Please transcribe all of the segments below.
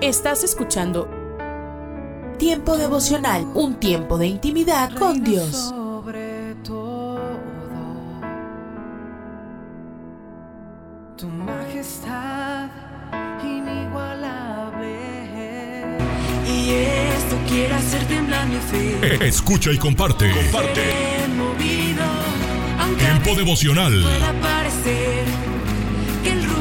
Estás escuchando Tiempo devocional, un tiempo de intimidad con Dios. Sobre todo, tu majestad inigualable. Y esto quiere hacer temblar mi fe. Escucha y comparte. Comparte. Movido, Tiempo devocional.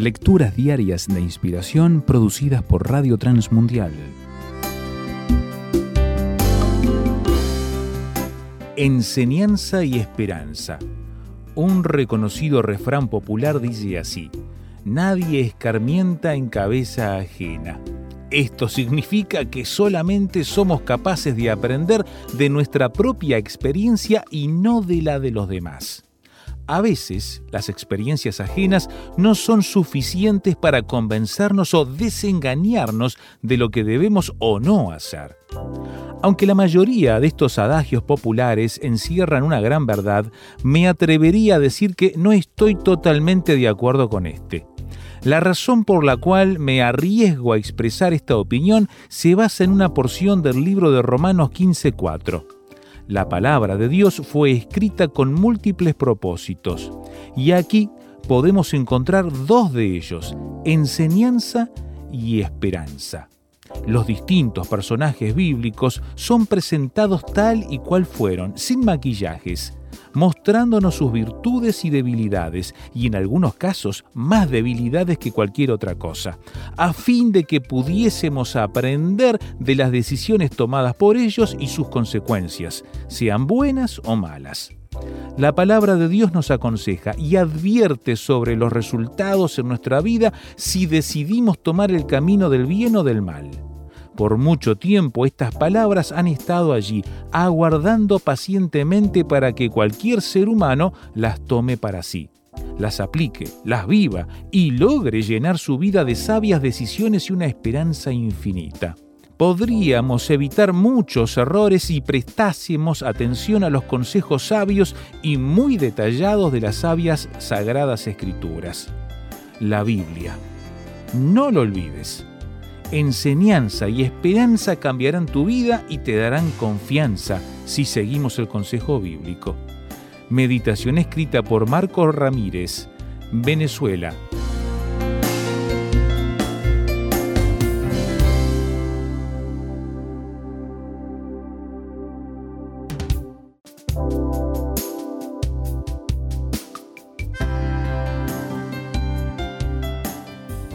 Lecturas diarias de inspiración producidas por Radio Transmundial. Enseñanza y esperanza. Un reconocido refrán popular dice así: Nadie escarmienta en cabeza ajena. Esto significa que solamente somos capaces de aprender de nuestra propia experiencia y no de la de los demás. A veces, las experiencias ajenas no son suficientes para convencernos o desengañarnos de lo que debemos o no hacer. Aunque la mayoría de estos adagios populares encierran una gran verdad, me atrevería a decir que no estoy totalmente de acuerdo con este. La razón por la cual me arriesgo a expresar esta opinión se basa en una porción del libro de Romanos 15.4. La palabra de Dios fue escrita con múltiples propósitos, y aquí podemos encontrar dos de ellos, enseñanza y esperanza. Los distintos personajes bíblicos son presentados tal y cual fueron, sin maquillajes, mostrándonos sus virtudes y debilidades, y en algunos casos más debilidades que cualquier otra cosa, a fin de que pudiésemos aprender de las decisiones tomadas por ellos y sus consecuencias, sean buenas o malas. La palabra de Dios nos aconseja y advierte sobre los resultados en nuestra vida si decidimos tomar el camino del bien o del mal. Por mucho tiempo estas palabras han estado allí, aguardando pacientemente para que cualquier ser humano las tome para sí, las aplique, las viva y logre llenar su vida de sabias decisiones y una esperanza infinita. Podríamos evitar muchos errores si prestásemos atención a los consejos sabios y muy detallados de las sabias sagradas escrituras. La Biblia. No lo olvides enseñanza y esperanza cambiarán tu vida y te darán confianza si seguimos el consejo bíblico. Meditación escrita por Marco Ramírez, Venezuela.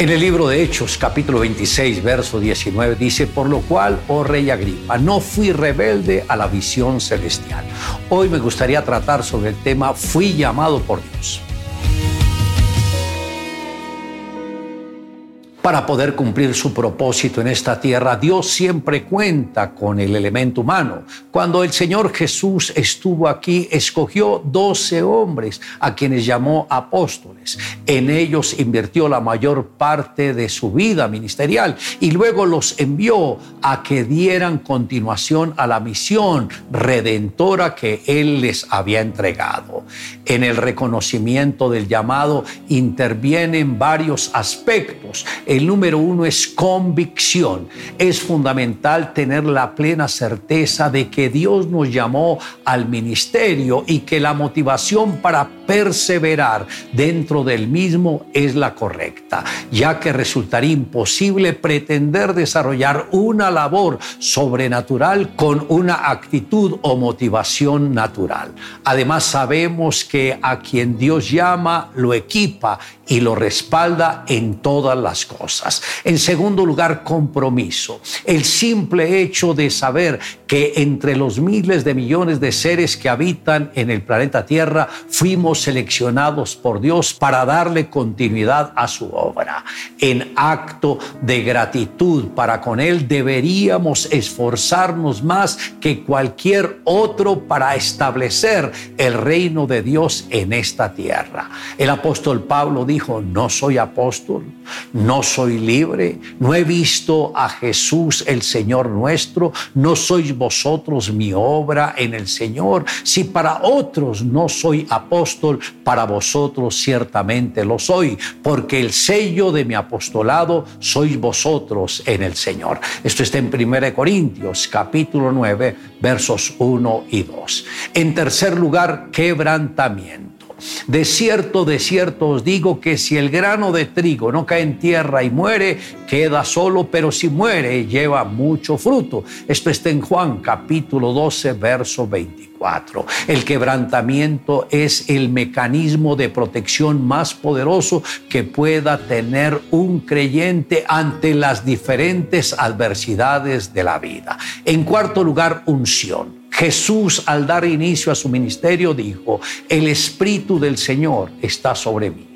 En el libro de Hechos, capítulo 26, verso 19, dice, por lo cual, oh rey Agripa, no fui rebelde a la visión celestial. Hoy me gustaría tratar sobre el tema, fui llamado por Dios. Para poder cumplir su propósito en esta tierra, Dios siempre cuenta con el elemento humano. Cuando el Señor Jesús estuvo aquí, escogió 12 hombres a quienes llamó apóstoles. En ellos invirtió la mayor parte de su vida ministerial y luego los envió a que dieran continuación a la misión redentora que Él les había entregado. En el reconocimiento del llamado intervienen varios aspectos El número uno es convicción. Es fundamental tener la plena certeza de que Dios nos llamó al ministerio y que la motivación para perseverar dentro del mismo es la correcta, ya que resultaría imposible pretender desarrollar una labor sobrenatural con una actitud o motivación natural. Además sabemos que a quien Dios llama lo equipa y lo respalda en todas las cosas. En segundo lugar, compromiso. El simple hecho de saber que entre los miles de millones de seres que habitan en el planeta Tierra fuimos seleccionados por Dios para darle continuidad a su obra. En acto de gratitud para con Él deberíamos esforzarnos más que cualquier otro para establecer el reino de Dios en esta tierra. El apóstol Pablo dijo, no soy apóstol, no soy libre, no he visto a Jesús el Señor nuestro, no sois vosotros mi obra en el Señor. Si para otros no soy apóstol, para vosotros ciertamente lo soy, porque el sello de mi apostolado sois vosotros en el Señor. Esto está en 1 Corintios capítulo 9 versos 1 y 2. En tercer lugar, quebrantamiento. De cierto, de cierto os digo que si el grano de trigo no cae en tierra y muere, queda solo, pero si muere, lleva mucho fruto. Esto está en Juan capítulo 12, verso 24. El quebrantamiento es el mecanismo de protección más poderoso que pueda tener un creyente ante las diferentes adversidades de la vida. En cuarto lugar, unción. Jesús al dar inicio a su ministerio dijo, el Espíritu del Señor está sobre mí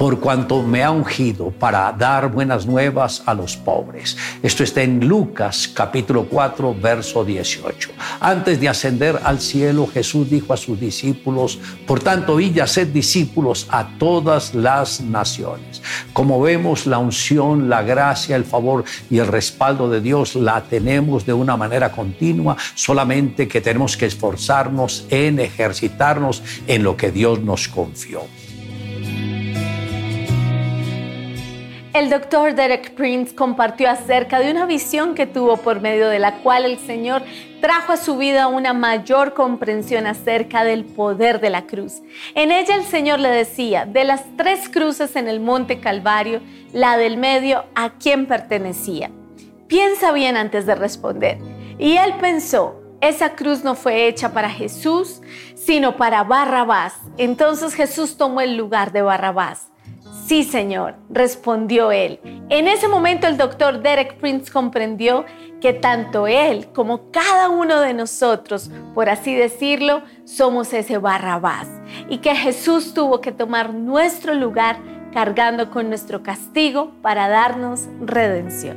por cuanto me ha ungido para dar buenas nuevas a los pobres. Esto está en Lucas capítulo 4, verso 18. Antes de ascender al cielo, Jesús dijo a sus discípulos, por tanto, y sed discípulos a todas las naciones. Como vemos, la unción, la gracia, el favor y el respaldo de Dios la tenemos de una manera continua, solamente que tenemos que esforzarnos en ejercitarnos en lo que Dios nos confió. El doctor Derek Prince compartió acerca de una visión que tuvo por medio de la cual el Señor trajo a su vida una mayor comprensión acerca del poder de la cruz. En ella el Señor le decía, de las tres cruces en el monte Calvario, la del medio, ¿a quién pertenecía? Piensa bien antes de responder. Y él pensó, esa cruz no fue hecha para Jesús, sino para Barrabás. Entonces Jesús tomó el lugar de Barrabás. Sí, señor, respondió él. En ese momento el doctor Derek Prince comprendió que tanto él como cada uno de nosotros, por así decirlo, somos ese barrabás y que Jesús tuvo que tomar nuestro lugar cargando con nuestro castigo para darnos redención.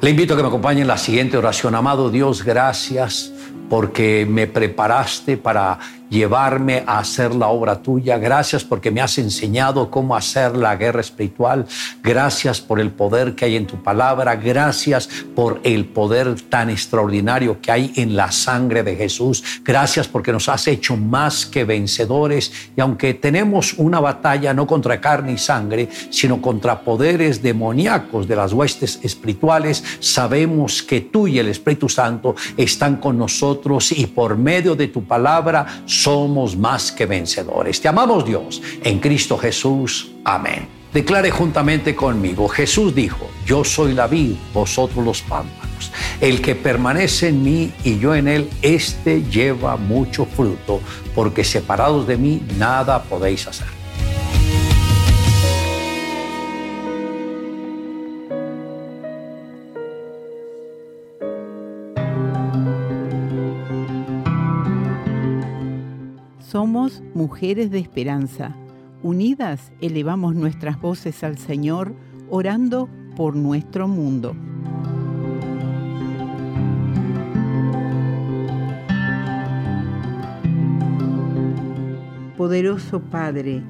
Le invito a que me acompañe en la siguiente oración. Amado Dios, gracias porque me preparaste para llevarme a hacer la obra tuya. Gracias porque me has enseñado cómo hacer la guerra espiritual. Gracias por el poder que hay en tu palabra. Gracias por el poder tan extraordinario que hay en la sangre de Jesús. Gracias porque nos has hecho más que vencedores. Y aunque tenemos una batalla no contra carne y sangre, sino contra poderes demoníacos de las huestes espirituales, sabemos que tú y el Espíritu Santo están con nosotros y por medio de tu palabra somos más que vencedores. Te amamos Dios en Cristo Jesús. Amén. Declare juntamente conmigo, Jesús dijo, yo soy la vid, vosotros los pámpanos. El que permanece en mí y yo en él, éste lleva mucho fruto, porque separados de mí nada podéis hacer. Somos mujeres de esperanza. Unidas elevamos nuestras voces al Señor, orando por nuestro mundo. Poderoso Padre,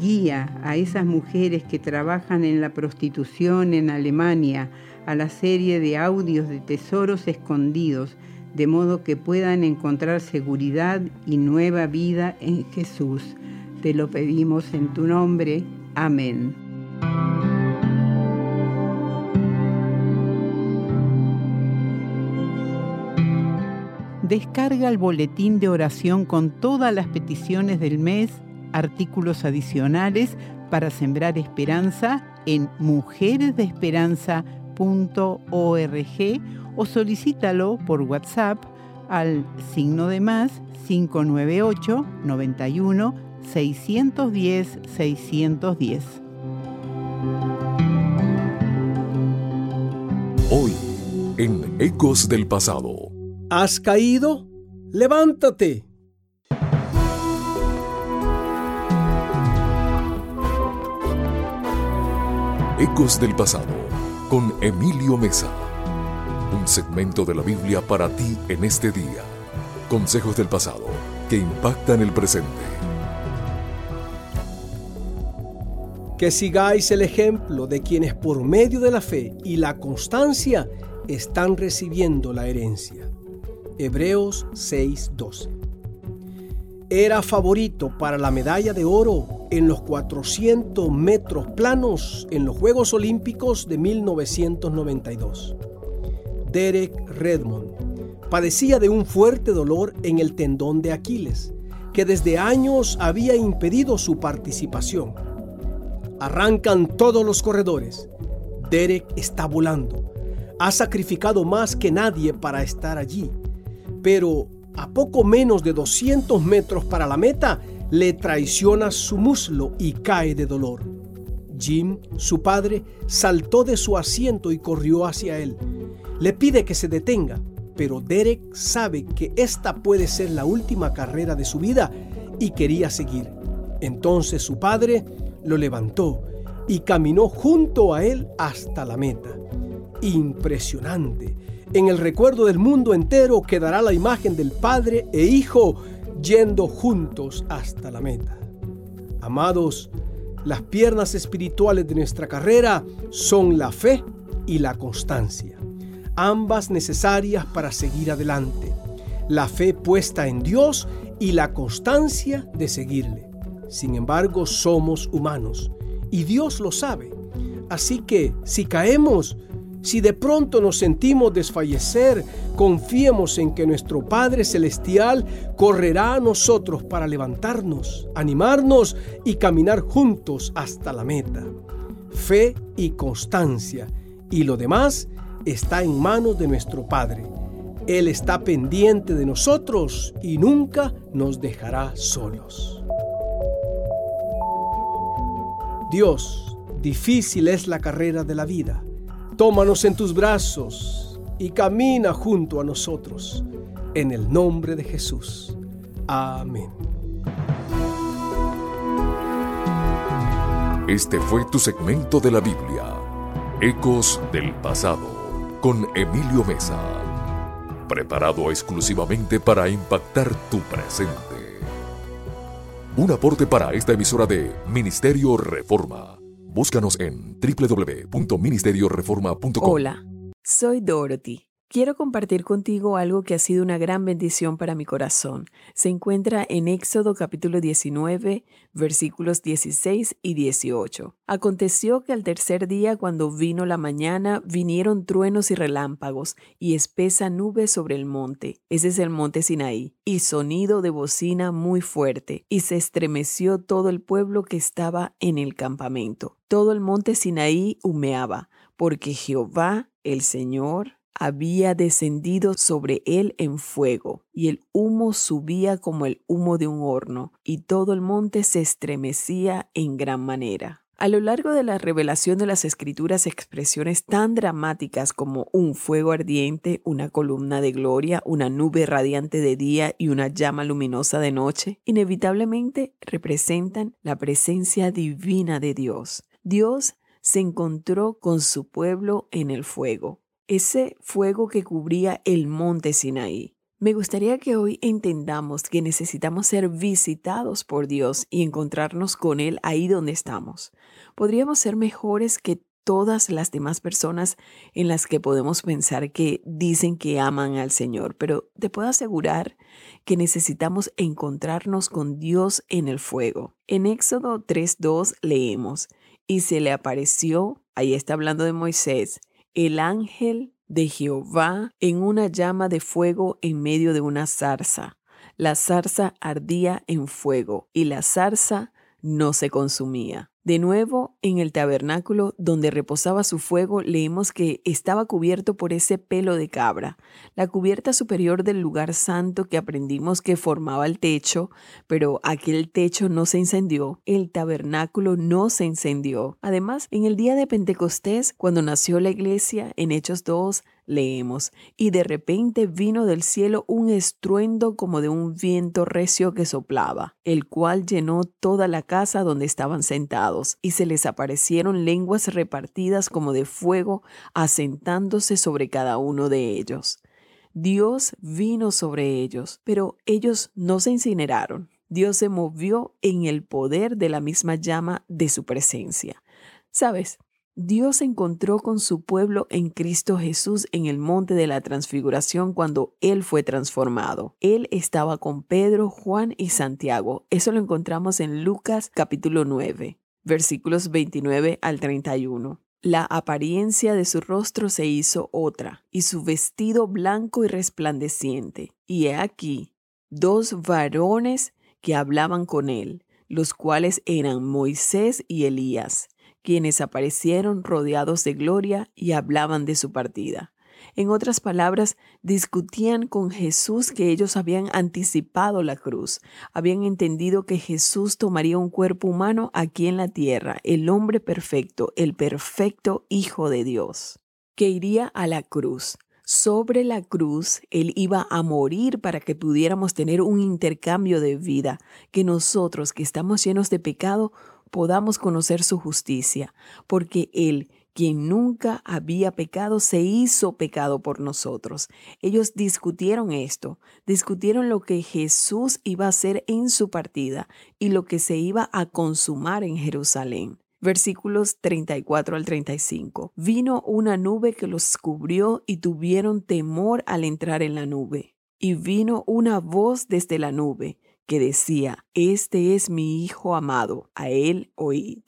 guía a esas mujeres que trabajan en la prostitución en Alemania, a la serie de audios de tesoros escondidos de modo que puedan encontrar seguridad y nueva vida en Jesús. Te lo pedimos en tu nombre. Amén. Descarga el boletín de oración con todas las peticiones del mes, artículos adicionales para sembrar esperanza en mujeresdeesperanza.org o solicítalo por WhatsApp al signo de más 598 91 610 610. Hoy, en Ecos del Pasado. ¿Has caído? Levántate. Ecos del Pasado con Emilio Mesa. Un segmento de la Biblia para ti en este día. Consejos del pasado que impactan el presente. Que sigáis el ejemplo de quienes por medio de la fe y la constancia están recibiendo la herencia. Hebreos 6:12. Era favorito para la medalla de oro en los 400 metros planos en los Juegos Olímpicos de 1992. Derek Redmond padecía de un fuerte dolor en el tendón de Aquiles, que desde años había impedido su participación. Arrancan todos los corredores. Derek está volando. Ha sacrificado más que nadie para estar allí. Pero a poco menos de 200 metros para la meta, le traiciona su muslo y cae de dolor. Jim, su padre, saltó de su asiento y corrió hacia él. Le pide que se detenga, pero Derek sabe que esta puede ser la última carrera de su vida y quería seguir. Entonces su padre lo levantó y caminó junto a él hasta la meta. Impresionante. En el recuerdo del mundo entero quedará la imagen del padre e hijo yendo juntos hasta la meta. Amados, las piernas espirituales de nuestra carrera son la fe y la constancia, ambas necesarias para seguir adelante. La fe puesta en Dios y la constancia de seguirle. Sin embargo, somos humanos y Dios lo sabe. Así que si caemos, si de pronto nos sentimos desfallecer, confiemos en que nuestro Padre Celestial correrá a nosotros para levantarnos, animarnos y caminar juntos hasta la meta. Fe y constancia, y lo demás está en manos de nuestro Padre. Él está pendiente de nosotros y nunca nos dejará solos. Dios, difícil es la carrera de la vida Tómanos en tus brazos y camina junto a nosotros. En el nombre de Jesús. Amén. Este fue tu segmento de la Biblia, Ecos del Pasado, con Emilio Mesa, preparado exclusivamente para impactar tu presente. Un aporte para esta emisora de Ministerio Reforma. Búscanos en www.ministerioreforma.com. Hola, soy Dorothy. Quiero compartir contigo algo que ha sido una gran bendición para mi corazón. Se encuentra en Éxodo capítulo 19, versículos 16 y 18. Aconteció que al tercer día, cuando vino la mañana, vinieron truenos y relámpagos y espesa nube sobre el monte. Ese es el monte Sinaí. Y sonido de bocina muy fuerte. Y se estremeció todo el pueblo que estaba en el campamento. Todo el monte Sinaí humeaba, porque Jehová, el Señor, había descendido sobre él en fuego, y el humo subía como el humo de un horno, y todo el monte se estremecía en gran manera. A lo largo de la revelación de las escrituras, expresiones tan dramáticas como un fuego ardiente, una columna de gloria, una nube radiante de día y una llama luminosa de noche, inevitablemente representan la presencia divina de Dios. Dios se encontró con su pueblo en el fuego ese fuego que cubría el monte Sinaí. Me gustaría que hoy entendamos que necesitamos ser visitados por Dios y encontrarnos con Él ahí donde estamos. Podríamos ser mejores que todas las demás personas en las que podemos pensar que dicen que aman al Señor, pero te puedo asegurar que necesitamos encontrarnos con Dios en el fuego. En Éxodo 3.2 leemos, y se le apareció, ahí está hablando de Moisés, el ángel de Jehová en una llama de fuego en medio de una zarza. La zarza ardía en fuego y la zarza no se consumía. De nuevo, en el tabernáculo donde reposaba su fuego, leemos que estaba cubierto por ese pelo de cabra. La cubierta superior del lugar santo que aprendimos que formaba el techo, pero aquel techo no se incendió, el tabernáculo no se incendió. Además, en el día de Pentecostés, cuando nació la iglesia, en Hechos 2, leemos, y de repente vino del cielo un estruendo como de un viento recio que soplaba, el cual llenó toda la casa donde estaban sentados, y se les aparecieron lenguas repartidas como de fuego, asentándose sobre cada uno de ellos. Dios vino sobre ellos, pero ellos no se incineraron. Dios se movió en el poder de la misma llama de su presencia. Sabes, Dios se encontró con su pueblo en Cristo Jesús en el monte de la transfiguración cuando Él fue transformado. Él estaba con Pedro, Juan y Santiago. Eso lo encontramos en Lucas capítulo 9, versículos 29 al 31. La apariencia de su rostro se hizo otra, y su vestido blanco y resplandeciente. Y he aquí, dos varones que hablaban con él, los cuales eran Moisés y Elías quienes aparecieron rodeados de gloria y hablaban de su partida. En otras palabras, discutían con Jesús que ellos habían anticipado la cruz, habían entendido que Jesús tomaría un cuerpo humano aquí en la tierra, el hombre perfecto, el perfecto Hijo de Dios, que iría a la cruz. Sobre la cruz, Él iba a morir para que pudiéramos tener un intercambio de vida, que nosotros que estamos llenos de pecado podamos conocer su justicia, porque Él, quien nunca había pecado, se hizo pecado por nosotros. Ellos discutieron esto, discutieron lo que Jesús iba a hacer en su partida y lo que se iba a consumar en Jerusalén. Versículos 34 al 35. Vino una nube que los cubrió y tuvieron temor al entrar en la nube. Y vino una voz desde la nube que decía, Este es mi Hijo amado, a él oíd.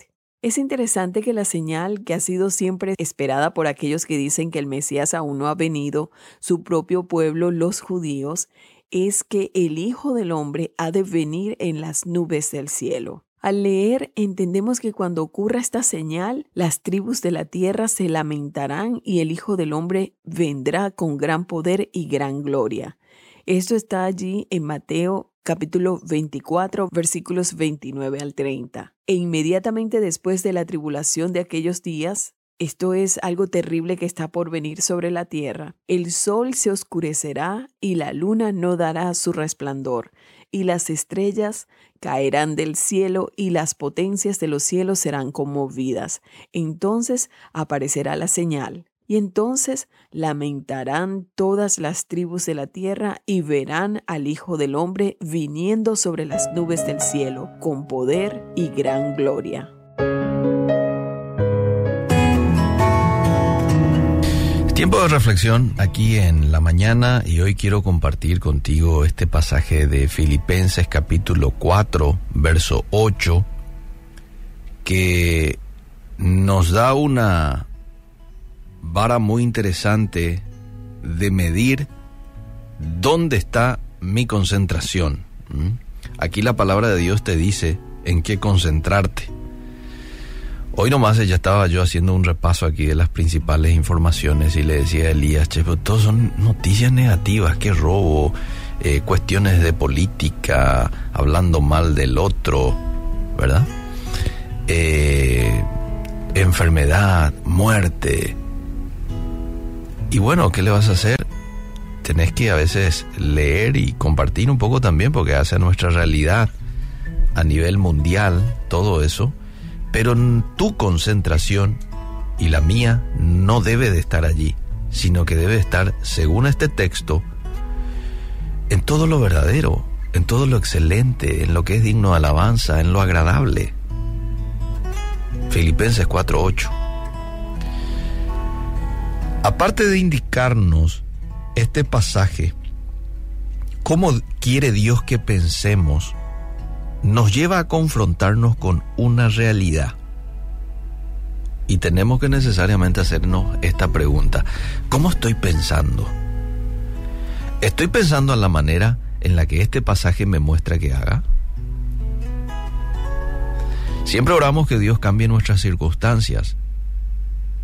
Es interesante que la señal que ha sido siempre esperada por aquellos que dicen que el Mesías aún no ha venido, su propio pueblo, los judíos, es que el Hijo del Hombre ha de venir en las nubes del cielo. Al leer entendemos que cuando ocurra esta señal, las tribus de la tierra se lamentarán y el Hijo del Hombre vendrá con gran poder y gran gloria. Esto está allí en Mateo capítulo 24, versículos 29 al 30. E inmediatamente después de la tribulación de aquellos días, esto es algo terrible que está por venir sobre la tierra. El sol se oscurecerá y la luna no dará su resplandor, y las estrellas caerán del cielo y las potencias de los cielos serán conmovidas. Entonces aparecerá la señal y entonces lamentarán todas las tribus de la tierra y verán al Hijo del Hombre viniendo sobre las nubes del cielo con poder y gran gloria. Tiempo de reflexión aquí en la mañana y hoy quiero compartir contigo este pasaje de Filipenses capítulo 4, verso 8, que nos da una vara muy interesante de medir dónde está mi concentración. Aquí la palabra de Dios te dice en qué concentrarte. Hoy nomás ya estaba yo haciendo un repaso aquí de las principales informaciones y le decía a Elías, che, pero todos son noticias negativas, qué robo, eh, cuestiones de política, hablando mal del otro, ¿verdad? Eh, enfermedad, muerte, y bueno, ¿qué le vas a hacer? Tenés que a veces leer y compartir un poco también porque hace nuestra realidad a nivel mundial todo eso, pero tu concentración y la mía no debe de estar allí, sino que debe estar, según este texto, en todo lo verdadero, en todo lo excelente, en lo que es digno de alabanza, en lo agradable. Filipenses 4:8 Aparte de indicarnos este pasaje, cómo quiere Dios que pensemos, nos lleva a confrontarnos con una realidad. Y tenemos que necesariamente hacernos esta pregunta. ¿Cómo estoy pensando? ¿Estoy pensando en la manera en la que este pasaje me muestra que haga? Siempre oramos que Dios cambie nuestras circunstancias,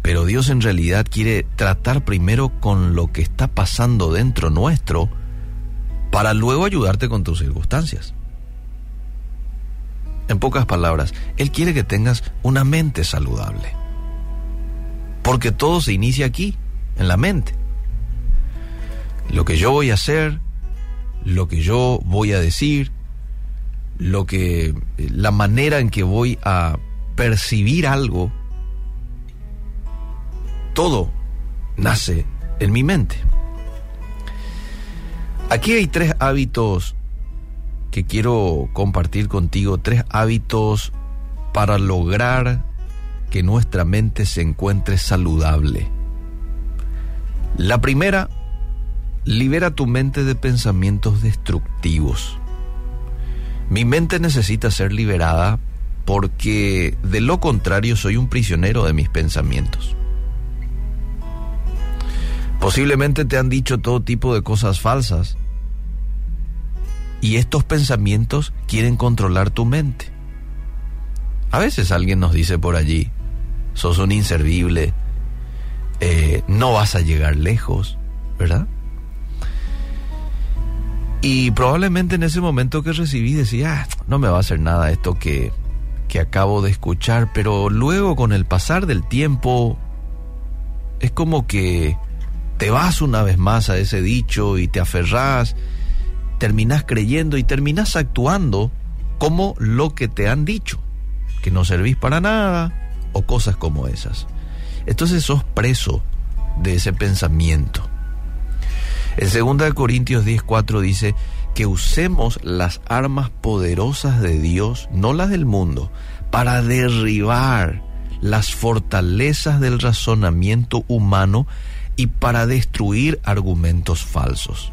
pero Dios en realidad quiere tratar primero con lo que está pasando dentro nuestro para luego ayudarte con tus circunstancias. En pocas palabras, Él quiere que tengas una mente saludable. Porque todo se inicia aquí, en la mente. Lo que yo voy a hacer, lo que yo voy a decir, lo que la manera en que voy a percibir algo, todo nace en mi mente. Aquí hay tres hábitos que quiero compartir contigo, tres hábitos para lograr que nuestra mente se encuentre saludable. La primera, libera tu mente de pensamientos destructivos. Mi mente necesita ser liberada porque de lo contrario soy un prisionero de mis pensamientos. Posiblemente te han dicho todo tipo de cosas falsas y estos pensamientos quieren controlar tu mente. A veces alguien nos dice por allí, sos un inservible, eh, no vas a llegar lejos, ¿verdad? Y probablemente en ese momento que recibí decía, ah, no me va a hacer nada esto que, que acabo de escuchar, pero luego con el pasar del tiempo es como que te vas una vez más a ese dicho y te aferrás, terminas creyendo y terminas actuando como lo que te han dicho, que no servís para nada o cosas como esas. Entonces sos preso de ese pensamiento. En 2 Corintios 10:4 dice que usemos las armas poderosas de Dios, no las del mundo, para derribar las fortalezas del razonamiento humano y para destruir argumentos falsos.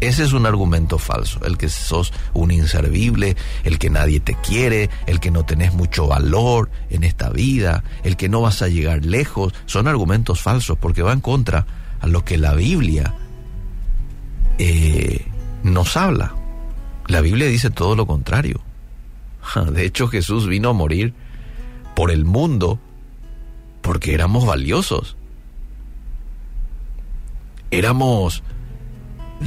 Ese es un argumento falso, el que sos un inservible, el que nadie te quiere, el que no tenés mucho valor en esta vida, el que no vas a llegar lejos, son argumentos falsos porque van contra a lo que la Biblia eh, nos habla. La Biblia dice todo lo contrario. De hecho, Jesús vino a morir por el mundo porque éramos valiosos. Éramos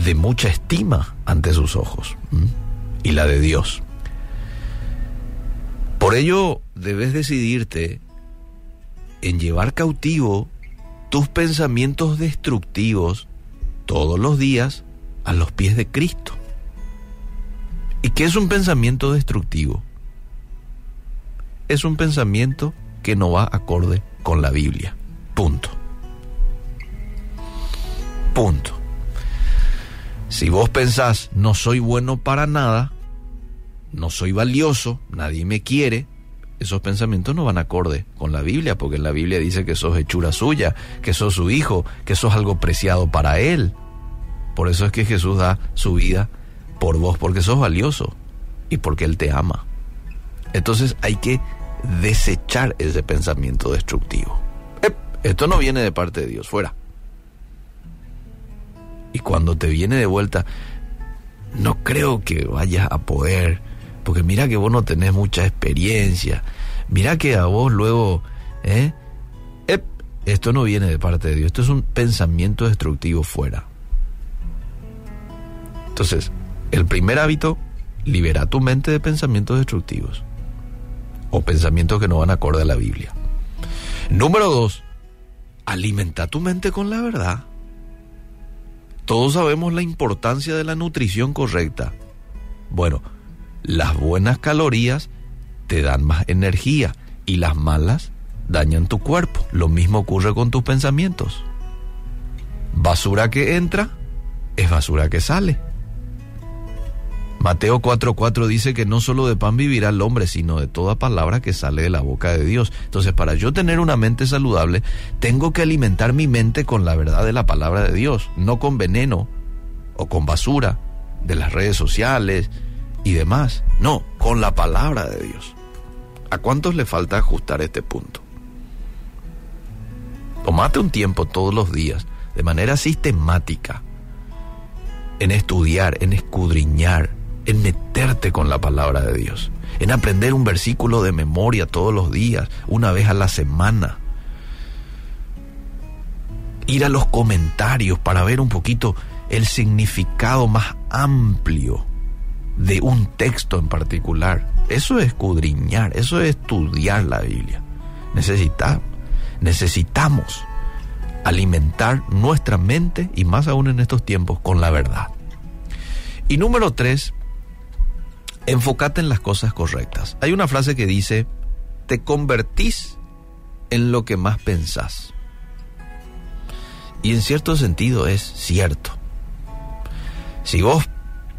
de mucha estima ante sus ojos y la de Dios. Por ello, debes decidirte en llevar cautivo tus pensamientos destructivos todos los días a los pies de Cristo. ¿Y qué es un pensamiento destructivo? Es un pensamiento que no va acorde con la Biblia. Punto. Punto. Si vos pensás, no soy bueno para nada, no soy valioso, nadie me quiere, esos pensamientos no van acorde con la Biblia, porque la Biblia dice que sos hechura suya, que sos su hijo, que sos algo preciado para él. Por eso es que Jesús da su vida por vos, porque sos valioso y porque Él te ama. Entonces hay que desechar ese pensamiento destructivo. Esto no viene de parte de Dios, fuera. Y cuando te viene de vuelta, no creo que vayas a poder porque mira que vos no tenés mucha experiencia. Mira que a vos luego, ¿eh? esto no viene de parte de Dios, esto es un pensamiento destructivo fuera. Entonces, el primer hábito, libera tu mente de pensamientos destructivos o pensamientos que no van acorde a la Biblia. Número dos, alimenta tu mente con la verdad. Todos sabemos la importancia de la nutrición correcta. Bueno, las buenas calorías te dan más energía y las malas dañan tu cuerpo. Lo mismo ocurre con tus pensamientos. Basura que entra es basura que sale. Mateo 4:4 dice que no solo de pan vivirá el hombre, sino de toda palabra que sale de la boca de Dios. Entonces, para yo tener una mente saludable, tengo que alimentar mi mente con la verdad de la palabra de Dios, no con veneno o con basura de las redes sociales, y demás. No, con la palabra de Dios. ¿A cuántos le falta ajustar este punto? Tomate un tiempo todos los días, de manera sistemática, en estudiar, en escudriñar, en meterte con la palabra de Dios, en aprender un versículo de memoria todos los días, una vez a la semana. Ir a los comentarios para ver un poquito el significado más amplio de un texto en particular. Eso es escudriñar, eso es estudiar la Biblia. Necesitamos, necesitamos alimentar nuestra mente y más aún en estos tiempos con la verdad. Y número tres, enfócate en las cosas correctas. Hay una frase que dice, te convertís en lo que más pensás. Y en cierto sentido es cierto. Si vos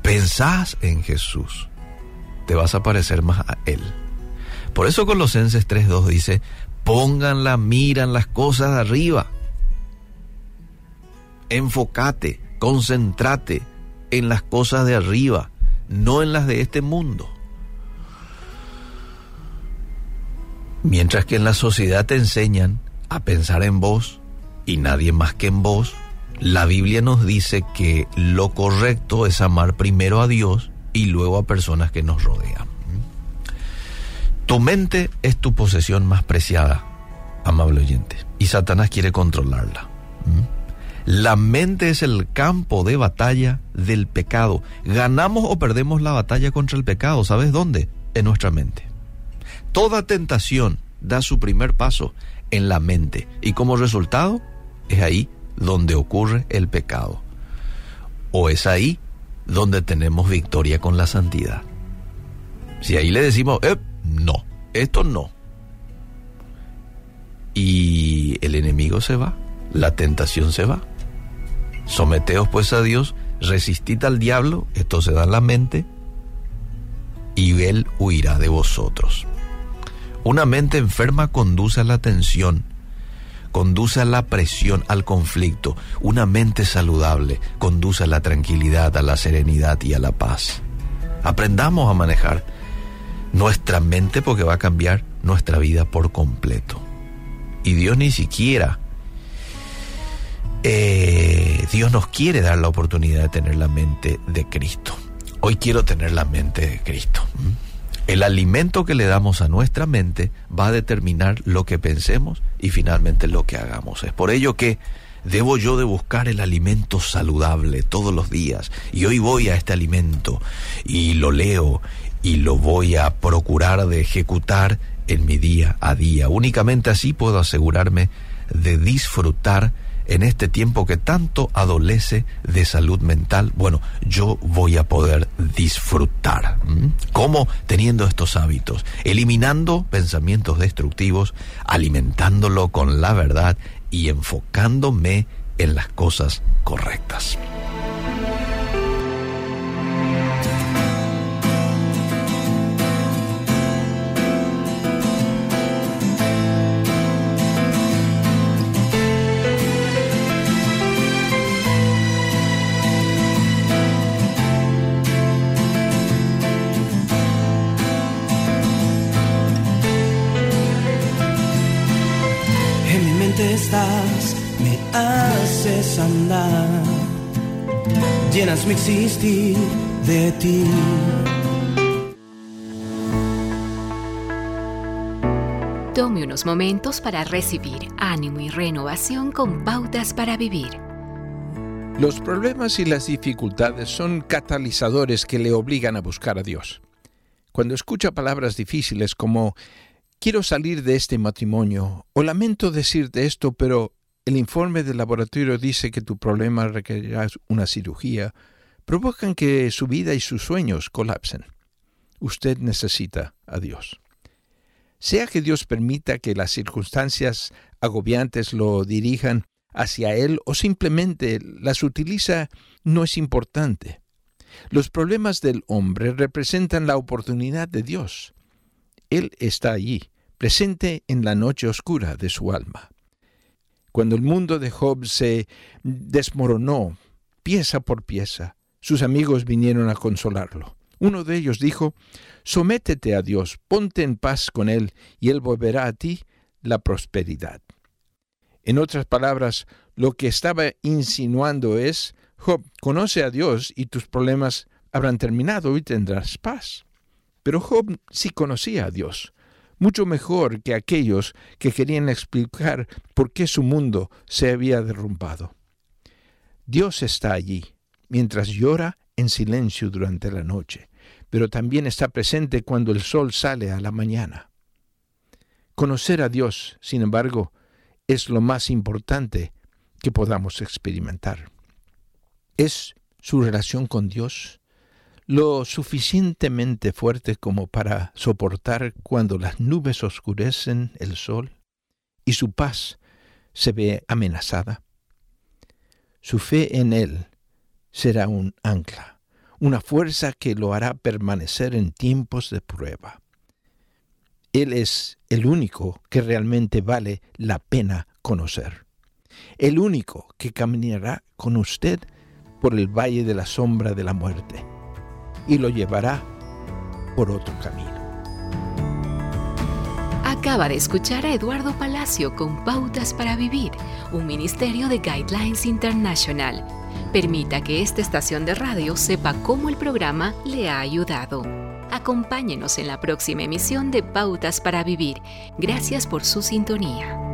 pensás en Jesús, te vas a parecer más a Él. Por eso Colosenses 3.2 dice, pongan la mira en las cosas de arriba. Enfócate, concéntrate en las cosas de arriba, no en las de este mundo. Mientras que en la sociedad te enseñan a pensar en vos y nadie más que en vos, la Biblia nos dice que lo correcto es amar primero a Dios y luego a personas que nos rodean. Tu mente es tu posesión más preciada, amable oyente, y Satanás quiere controlarla. La mente es el campo de batalla del pecado. Ganamos o perdemos la batalla contra el pecado. ¿Sabes dónde? En nuestra mente. Toda tentación da su primer paso en la mente y como resultado es ahí donde ocurre el pecado. O es ahí donde tenemos victoria con la santidad. Si ahí le decimos, eh, no, esto no. Y el enemigo se va, la tentación se va. Someteos pues a Dios, resistid al diablo, esto se da en la mente, y él huirá de vosotros. Una mente enferma conduce a la tensión, conduce a la presión, al conflicto. Una mente saludable conduce a la tranquilidad, a la serenidad y a la paz. Aprendamos a manejar nuestra mente porque va a cambiar nuestra vida por completo. Y Dios ni siquiera, eh, Dios nos quiere dar la oportunidad de tener la mente de Cristo. Hoy quiero tener la mente de Cristo. El alimento que le damos a nuestra mente va a determinar lo que pensemos y finalmente lo que hagamos. Es por ello que debo yo de buscar el alimento saludable todos los días. Y hoy voy a este alimento y lo leo y lo voy a procurar de ejecutar en mi día a día. Únicamente así puedo asegurarme de disfrutar en este tiempo que tanto adolece de salud mental, bueno, yo voy a poder disfrutar. ¿Cómo? Teniendo estos hábitos, eliminando pensamientos destructivos, alimentándolo con la verdad y enfocándome en las cosas correctas. Me haces andar, llenas mi existir de ti. Tome unos momentos para recibir ánimo y renovación con pautas para vivir. Los problemas y las dificultades son catalizadores que le obligan a buscar a Dios. Cuando escucha palabras difíciles como quiero salir de este matrimonio, o lamento decirte esto, pero el informe del laboratorio dice que tu problema requerirá una cirugía, provocan que su vida y sus sueños colapsen. Usted necesita a Dios. Sea que Dios permita que las circunstancias agobiantes lo dirijan hacia Él o simplemente las utiliza, no es importante. Los problemas del hombre representan la oportunidad de Dios. Él está allí presente en la noche oscura de su alma. Cuando el mundo de Job se desmoronó pieza por pieza, sus amigos vinieron a consolarlo. Uno de ellos dijo, Sométete a Dios, ponte en paz con Él, y Él volverá a ti la prosperidad. En otras palabras, lo que estaba insinuando es, Job, conoce a Dios y tus problemas habrán terminado y tendrás paz. Pero Job sí conocía a Dios, mucho mejor que aquellos que querían explicar por qué su mundo se había derrumbado. Dios está allí, mientras llora en silencio durante la noche, pero también está presente cuando el sol sale a la mañana. Conocer a Dios, sin embargo, es lo más importante que podamos experimentar. ¿Es su relación con Dios lo suficientemente fuerte como para soportar cuando las nubes oscurecen el sol y su paz se ve amenazada? Su fe en Él será un ancla, una fuerza que lo hará permanecer en tiempos de prueba. Él es el único que realmente vale la pena conocer, el único que caminará con usted por el valle de la sombra de la muerte y lo llevará por otro camino. Acaba de escuchar a Eduardo Palacio con Pautas para Vivir, un ministerio de Guidelines International Permita que esta estación de radio sepa cómo el programa le ha ayudado. Acompáñenos en la próxima emisión de Pautas para Vivir. Gracias por su sintonía.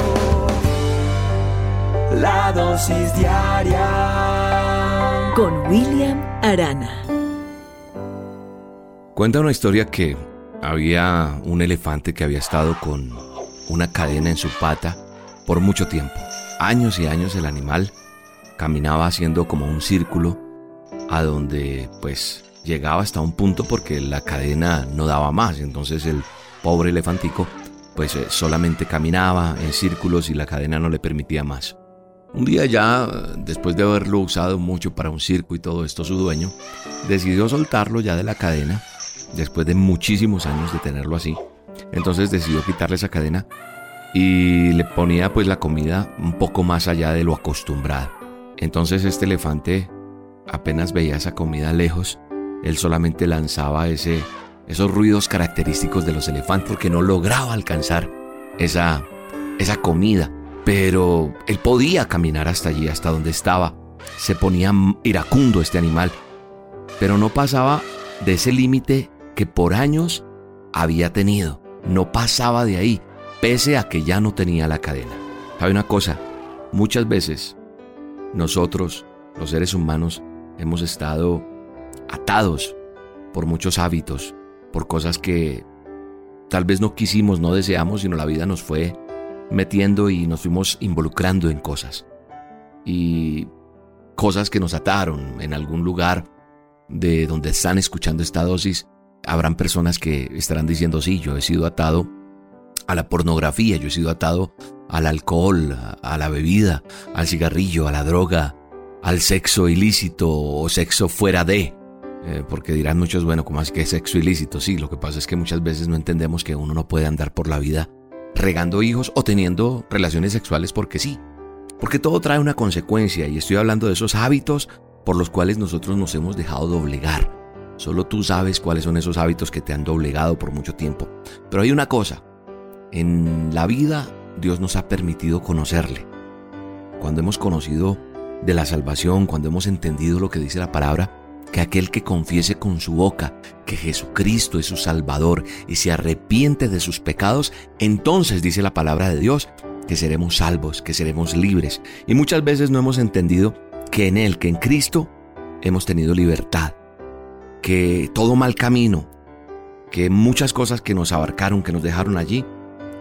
La dosis diaria con William Arana. Cuenta una historia que había un elefante que había estado con una cadena en su pata por mucho tiempo. Años y años el animal caminaba haciendo como un círculo a donde pues llegaba hasta un punto porque la cadena no daba más. Entonces el pobre elefantico pues eh, solamente caminaba en círculos y la cadena no le permitía más. Un día ya, después de haberlo usado mucho para un circo y todo esto, su dueño decidió soltarlo ya de la cadena, después de muchísimos años de tenerlo así. Entonces decidió quitarle esa cadena y le ponía pues la comida un poco más allá de lo acostumbrado. Entonces este elefante apenas veía esa comida lejos, él solamente lanzaba ese, esos ruidos característicos de los elefantes porque no lograba alcanzar esa, esa comida pero él podía caminar hasta allí, hasta donde estaba. Se ponía iracundo este animal, pero no pasaba de ese límite que por años había tenido. No pasaba de ahí, pese a que ya no tenía la cadena. ¿Sabe una cosa? Muchas veces nosotros, los seres humanos, hemos estado atados por muchos hábitos, por cosas que tal vez no quisimos, no deseamos, sino la vida nos fue metiendo y nos fuimos involucrando en cosas. Y cosas que nos ataron en algún lugar de donde están escuchando esta dosis. Habrán personas que estarán diciendo, sí, yo he sido atado a la pornografía, yo he sido atado al alcohol, a la bebida, al cigarrillo, a la droga, al sexo ilícito o sexo fuera de. Eh, porque dirán muchos, bueno, ¿cómo es que sexo ilícito? Sí, lo que pasa es que muchas veces no entendemos que uno no puede andar por la vida regando hijos o teniendo relaciones sexuales porque sí. Porque todo trae una consecuencia y estoy hablando de esos hábitos por los cuales nosotros nos hemos dejado doblegar. Solo tú sabes cuáles son esos hábitos que te han doblegado por mucho tiempo. Pero hay una cosa, en la vida Dios nos ha permitido conocerle. Cuando hemos conocido de la salvación, cuando hemos entendido lo que dice la palabra, que aquel que confiese con su boca que Jesucristo es su Salvador y se arrepiente de sus pecados, entonces dice la palabra de Dios que seremos salvos, que seremos libres. Y muchas veces no hemos entendido que en Él, que en Cristo, hemos tenido libertad, que todo mal camino que muchas cosas que nos abarcaron, que nos dejaron allí,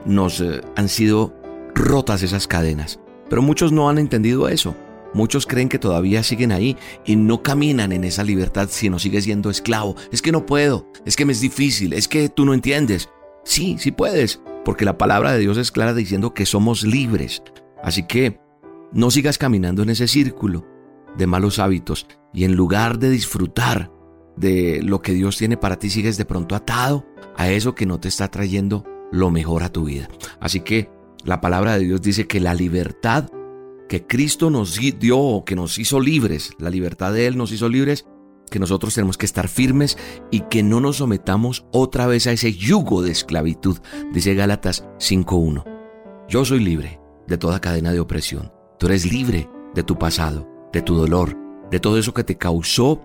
nos eh, han sido rotas esas cadenas. Pero muchos no han entendido eso. Muchos creen que todavía siguen ahí y no caminan en esa libertad si no sigue siendo esclavo. Es que no puedo, es que me es difícil, es que tú no entiendes. Sí, sí puedes, porque la palabra de Dios es clara diciendo que somos libres. Así que no sigas caminando en ese círculo de malos hábitos y en lugar de disfrutar de lo que Dios tiene para ti, sigues de pronto atado a eso que no te está trayendo lo mejor a tu vida. Así que la palabra de Dios dice que la libertad que Cristo nos dio, que nos hizo libres, la libertad de Él nos hizo libres, que nosotros tenemos que estar firmes y que no nos sometamos otra vez a ese yugo de esclavitud, dice Gálatas 5.1. Yo soy libre de toda cadena de opresión. Tú eres libre de tu pasado, de tu dolor, de todo eso que te causó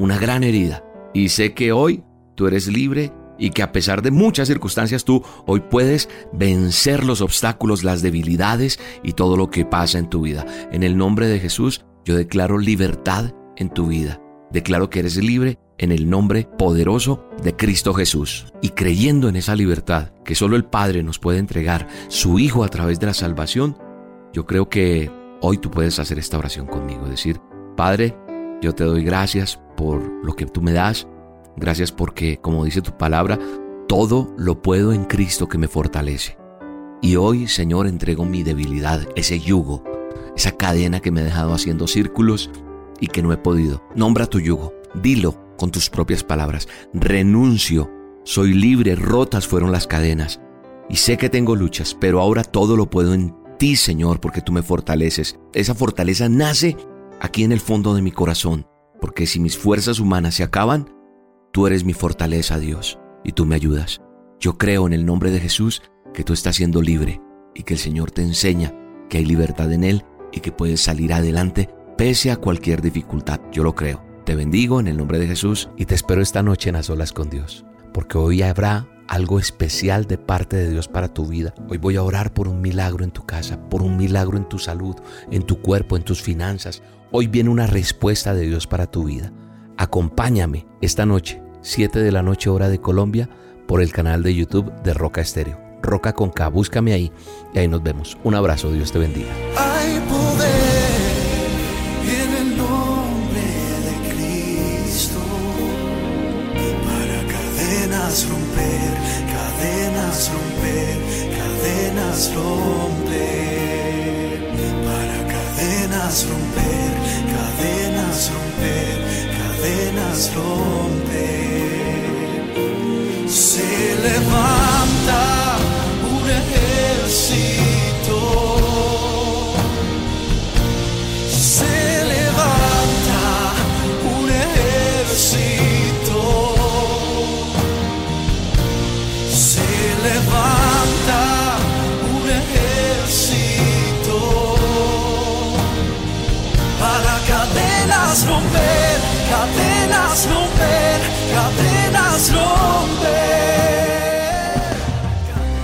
una gran herida. Y sé que hoy tú eres libre y que a pesar de muchas circunstancias tú hoy puedes vencer los obstáculos, las debilidades y todo lo que pasa en tu vida. En el nombre de Jesús yo declaro libertad en tu vida. Declaro que eres libre en el nombre poderoso de Cristo Jesús. Y creyendo en esa libertad que solo el Padre nos puede entregar, su Hijo a través de la salvación, yo creo que hoy tú puedes hacer esta oración conmigo. Decir, Padre, yo te doy gracias por lo que tú me das. Gracias porque, como dice tu palabra, todo lo puedo en Cristo que me fortalece. Y hoy, Señor, entrego mi debilidad, ese yugo, esa cadena que me ha dejado haciendo círculos y que no he podido. Nombra tu yugo, dilo con tus propias palabras. Renuncio, soy libre, rotas fueron las cadenas. Y sé que tengo luchas, pero ahora todo lo puedo en ti, Señor, porque tú me fortaleces. Esa fortaleza nace aquí en el fondo de mi corazón, porque si mis fuerzas humanas se acaban, tú eres mi fortaleza, Dios, y tú me ayudas. Yo creo en el nombre de Jesús que tú estás siendo libre y que el Señor te enseña que hay libertad en Él y que puedes salir adelante pese a cualquier dificultad. Yo lo creo. Te bendigo en el nombre de Jesús y te espero esta noche en las olas con Dios, porque hoy habrá algo especial de parte de Dios para tu vida. Hoy voy a orar por un milagro en tu casa, por un milagro en tu salud, en tu cuerpo, en tus finanzas. Hoy viene una respuesta de Dios para tu vida. Acompáñame esta noche, 7 de la noche hora de Colombia, por el canal de YouTube de Roca Estéreo. Roca con K, búscame ahí y ahí nos vemos. Un abrazo, Dios te bendiga. Hay poder en el nombre de Cristo para cadenas romper, cadenas romper, cadenas romper, para cadenas romper, cadenas romper, cadenas romper. Levanta un ejército. Se levanta un ejército. Se levanta un ejército. Para cadenas romper, cadenas romper, cadenas romper.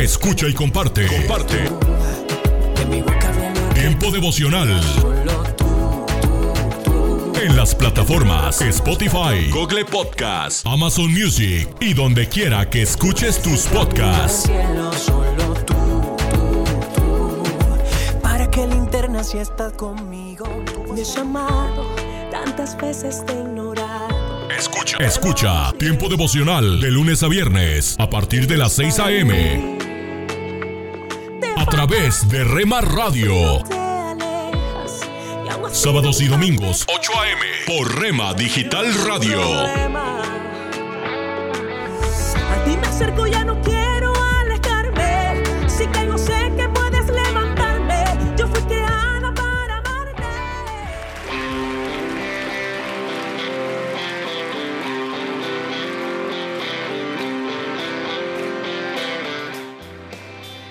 Escucha y comparte. Comparte. Tiempo devocional. En las plataformas Spotify, Google Podcast, Amazon Music y donde quiera que escuches tus podcasts. Para que linterna si estás conmigo. Me has llamado, tantas veces te. Escucha. Escucha Tiempo devocional de lunes a viernes a partir de las 6 a.m. Través de Rema Radio. Sábados y domingos 8 a.m. por Rema Digital Radio. A ti me acerco, ya no quiero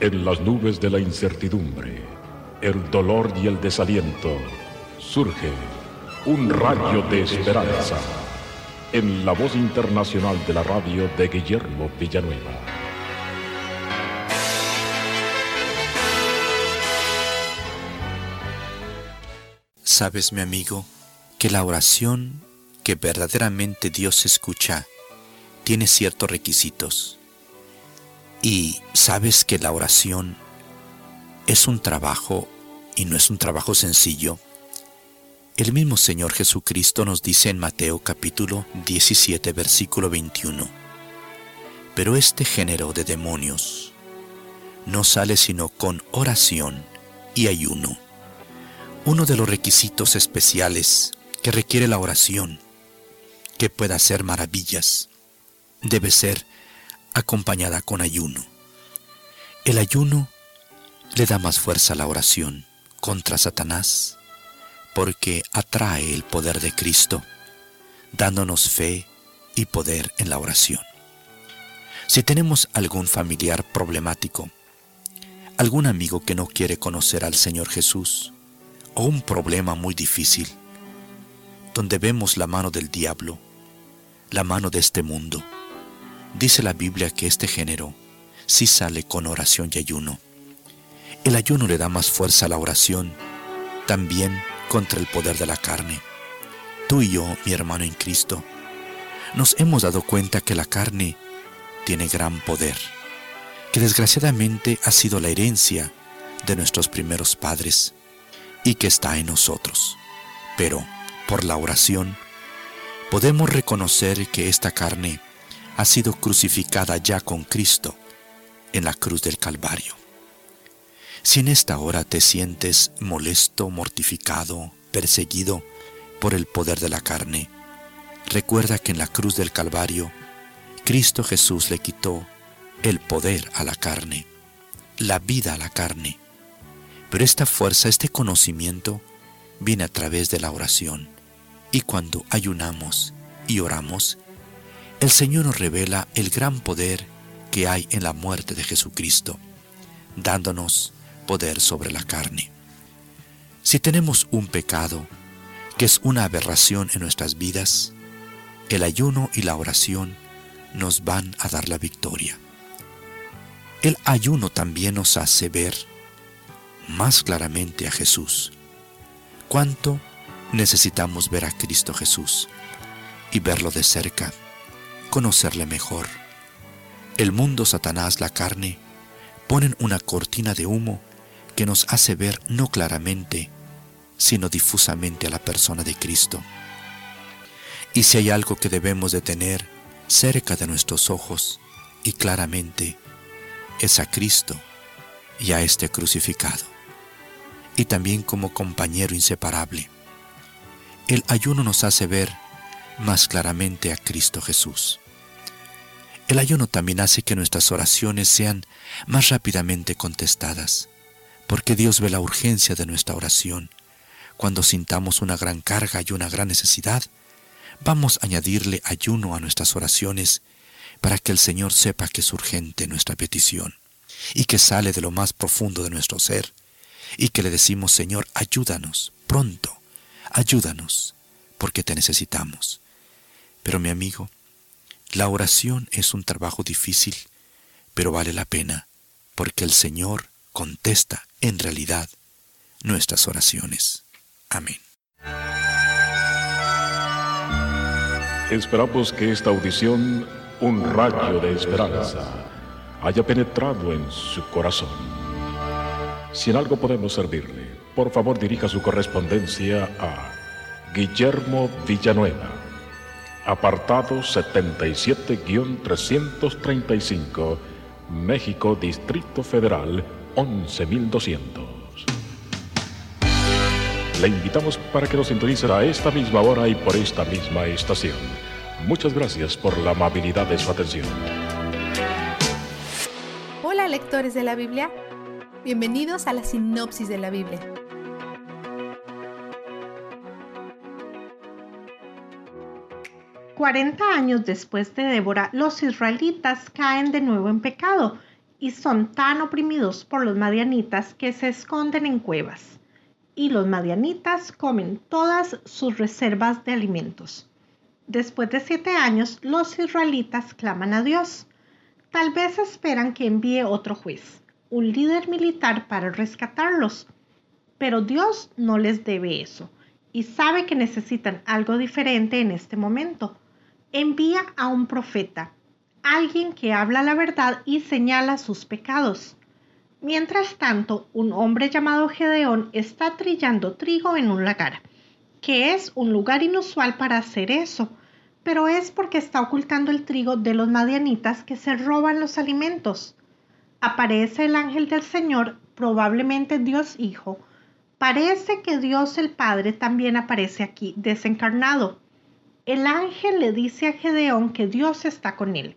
En las nubes de la incertidumbre, el dolor y el desaliento, surge un rayo de esperanza en la voz internacional de la radio de Guillermo Villanueva. Sabes, mi amigo, que la oración que verdaderamente Dios escucha tiene ciertos requisitos. Y sabes que la oración es un trabajo y no es un trabajo sencillo. El mismo Señor Jesucristo nos dice en Mateo capítulo 17 versículo 21, pero este género de demonios no sale sino con oración y ayuno. Uno de los requisitos especiales que requiere la oración, que pueda hacer maravillas, debe ser acompañada con ayuno. El ayuno le da más fuerza a la oración contra Satanás porque atrae el poder de Cristo, dándonos fe y poder en la oración. Si tenemos algún familiar problemático, algún amigo que no quiere conocer al Señor Jesús, o un problema muy difícil, donde vemos la mano del diablo, la mano de este mundo, dice la Biblia que este género sí sale con oración y ayuno. El ayuno le da más fuerza a la oración, también contra el poder de la carne. Tú y yo, mi hermano en Cristo, nos hemos dado cuenta que la carne tiene gran poder, que desgraciadamente ha sido la herencia de nuestros primeros padres y que está en nosotros. Pero, por la oración, podemos reconocer que esta carne ha sido crucificada ya con Cristo en la cruz del Calvario. Si en esta hora te sientes molesto, mortificado, perseguido por el poder de la carne, recuerda que en la cruz del Calvario, Cristo Jesús le quitó el poder a la carne, la vida a la carne. Pero esta fuerza, este conocimiento, viene a través de la oración. Y cuando ayunamos y oramos, el Señor nos revela el gran poder que hay en la muerte de Jesucristo, dándonos poder sobre la carne. Si tenemos un pecado que es una aberración en nuestras vidas, el ayuno y la oración nos van a dar la victoria. El ayuno también nos hace ver más claramente a Jesús. ¿Cuánto necesitamos ver a Cristo Jesús y verlo de cerca, conocerle mejor? El mundo, Satanás, la carne, ponen una cortina de humo que nos hace ver no claramente, sino difusamente a la persona de Cristo. Y si hay algo que debemos de tener cerca de nuestros ojos y claramente, es a Cristo y a este crucificado, y también como compañero inseparable. El ayuno nos hace ver más claramente a Cristo Jesús. El ayuno también hace que nuestras oraciones sean más rápidamente contestadas porque Dios ve la urgencia de nuestra oración. Cuando sintamos una gran carga y una gran necesidad, vamos a añadirle ayuno a nuestras oraciones para que el Señor sepa que es urgente nuestra petición y que sale de lo más profundo de nuestro ser y que le decimos, Señor, ayúdanos, pronto, ayúdanos, porque te necesitamos. Pero mi amigo, la oración es un trabajo difícil, pero vale la pena, porque el Señor contesta en realidad nuestras oraciones. Amén. Esperamos que esta audición, un rayo de esperanza, haya penetrado en su corazón. Si en algo podemos servirle, por favor dirija su correspondencia a Guillermo Villanueva, apartado 77-335, México, Distrito Federal, 11200. Le invitamos para que nos sintonice a esta misma hora y por esta misma estación. Muchas gracias por la amabilidad de su atención. Hola lectores de la Biblia, bienvenidos a la sinopsis de la Biblia. Cuarenta años después de Débora, los israelitas caen de nuevo en pecado y son tan oprimidos por los madianitas que se esconden en cuevas. Y los madianitas comen todas sus reservas de alimentos. Después de siete años, los israelitas claman a Dios. Tal vez esperan que envíe otro juez, un líder militar para rescatarlos. Pero Dios no les debe eso y sabe que necesitan algo diferente en este momento envía a un profeta, alguien que habla la verdad y señala sus pecados. Mientras tanto, un hombre llamado Gedeón está trillando trigo en un lagar, que es un lugar inusual para hacer eso, pero es porque está ocultando el trigo de los madianitas que se roban los alimentos. Aparece el ángel del Señor, probablemente Dios Hijo. Parece que Dios el Padre también aparece aquí, desencarnado el ángel le dice a Gedeón que Dios está con él.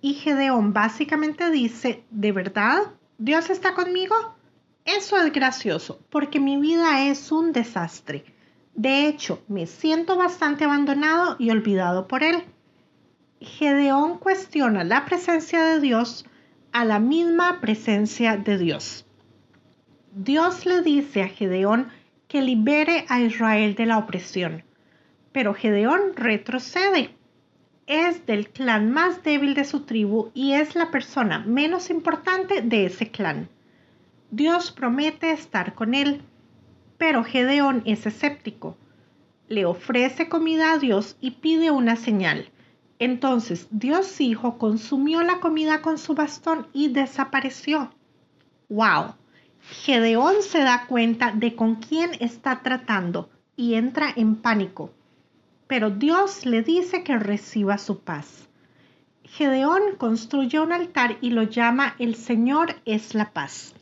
Y Gedeón básicamente dice, ¿de verdad? ¿Dios está conmigo? Eso es gracioso, porque mi vida es un desastre. De hecho, me siento bastante abandonado y olvidado por él. Gedeón cuestiona la presencia de Dios a la misma presencia de Dios. Dios le dice a Gedeón que libere a Israel de la opresión. Pero Gedeón retrocede. Es del clan más débil de su tribu y es la persona menos importante de ese clan. Dios promete estar con él, pero Gedeón es escéptico. Le ofrece comida a Dios y pide una señal. Entonces Dios Hijo consumió la comida con su bastón y desapareció. ¡Wow! Gedeón se da cuenta de con quién está tratando y entra en pánico pero Dios le dice que reciba su paz. Gedeón construye un altar y lo llama El Señor es la paz.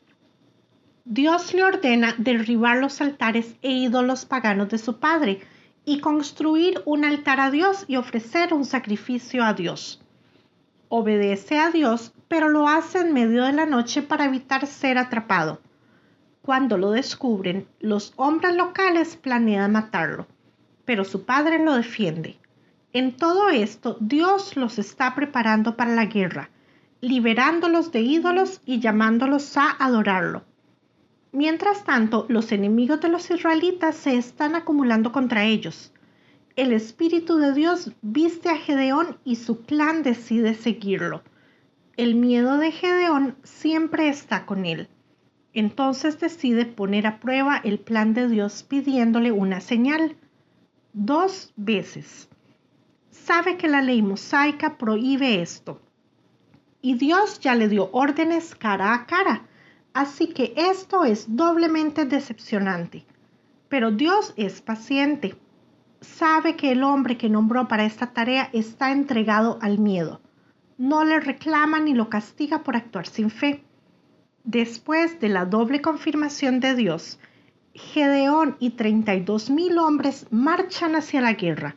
Dios le ordena derribar los altares e ídolos paganos de su padre y construir un altar a Dios y ofrecer un sacrificio a Dios. Obedece a Dios, pero lo hace en medio de la noche para evitar ser atrapado. Cuando lo descubren, los hombres locales planean matarlo pero su padre lo defiende. En todo esto, Dios los está preparando para la guerra, liberándolos de ídolos y llamándolos a adorarlo. Mientras tanto, los enemigos de los israelitas se están acumulando contra ellos. El Espíritu de Dios viste a Gedeón y su clan decide seguirlo. El miedo de Gedeón siempre está con él. Entonces decide poner a prueba el plan de Dios pidiéndole una señal dos veces. Sabe que la ley mosaica prohíbe esto. Y Dios ya le dio órdenes cara a cara. Así que esto es doblemente decepcionante. Pero Dios es paciente. Sabe que el hombre que nombró para esta tarea está entregado al miedo. No le reclama ni lo castiga por actuar sin fe. Después de la doble confirmación de Dios, Gedeón y 32 mil hombres marchan hacia la guerra,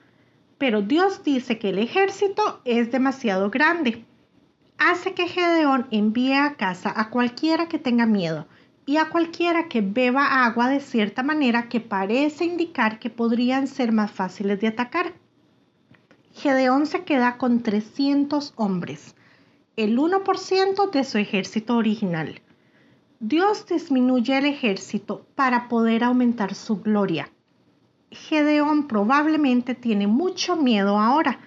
pero Dios dice que el ejército es demasiado grande. Hace que Gedeón envíe a casa a cualquiera que tenga miedo y a cualquiera que beba agua de cierta manera que parece indicar que podrían ser más fáciles de atacar. Gedeón se queda con 300 hombres, el 1% de su ejército original. Dios disminuye el ejército para poder aumentar su gloria. Gedeón probablemente tiene mucho miedo ahora,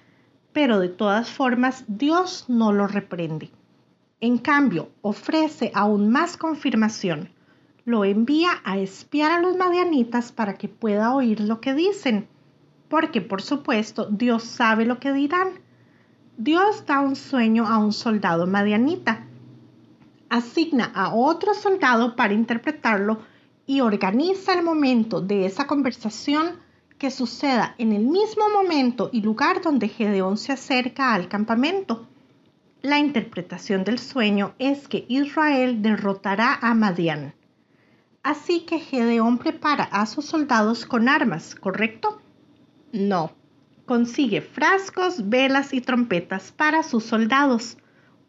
pero de todas formas Dios no lo reprende. En cambio, ofrece aún más confirmación. Lo envía a espiar a los madianitas para que pueda oír lo que dicen, porque por supuesto Dios sabe lo que dirán. Dios da un sueño a un soldado madianita asigna a otro soldado para interpretarlo y organiza el momento de esa conversación que suceda en el mismo momento y lugar donde Gedeón se acerca al campamento. La interpretación del sueño es que Israel derrotará a Madián. Así que Gedeón prepara a sus soldados con armas, ¿correcto? No. Consigue frascos, velas y trompetas para sus soldados,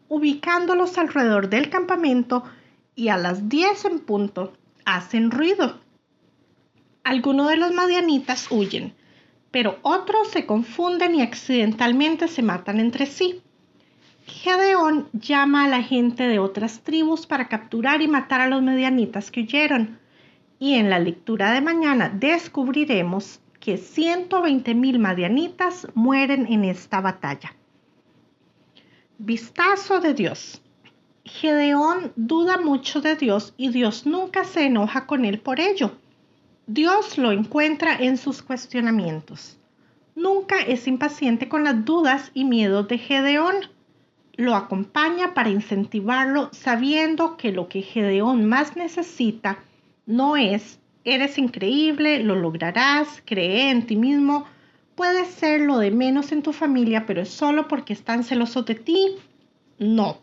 ubicándolos alrededor del campamento y a las 10 en punto hacen ruido. Algunos de los madianitas huyen, pero otros se confunden y accidentalmente se matan entre sí. Gedeón llama a la gente de otras tribus para capturar y matar a los medianitas que huyeron. Y en la lectura de mañana descubriremos que 120 mil madianitas mueren en esta batalla. Vistazo de Dios. Gedeón duda mucho de Dios y Dios nunca se enoja con él por ello. Dios lo encuentra en sus cuestionamientos. Nunca es impaciente con las dudas y miedos de Gedeón lo acompaña para incentivarlo sabiendo que lo que Gedeón más necesita no es eres increíble, lo lograrás, cree en ti mismo, puedes ser lo de menos en tu familia, pero es solo porque están celosos de ti. No.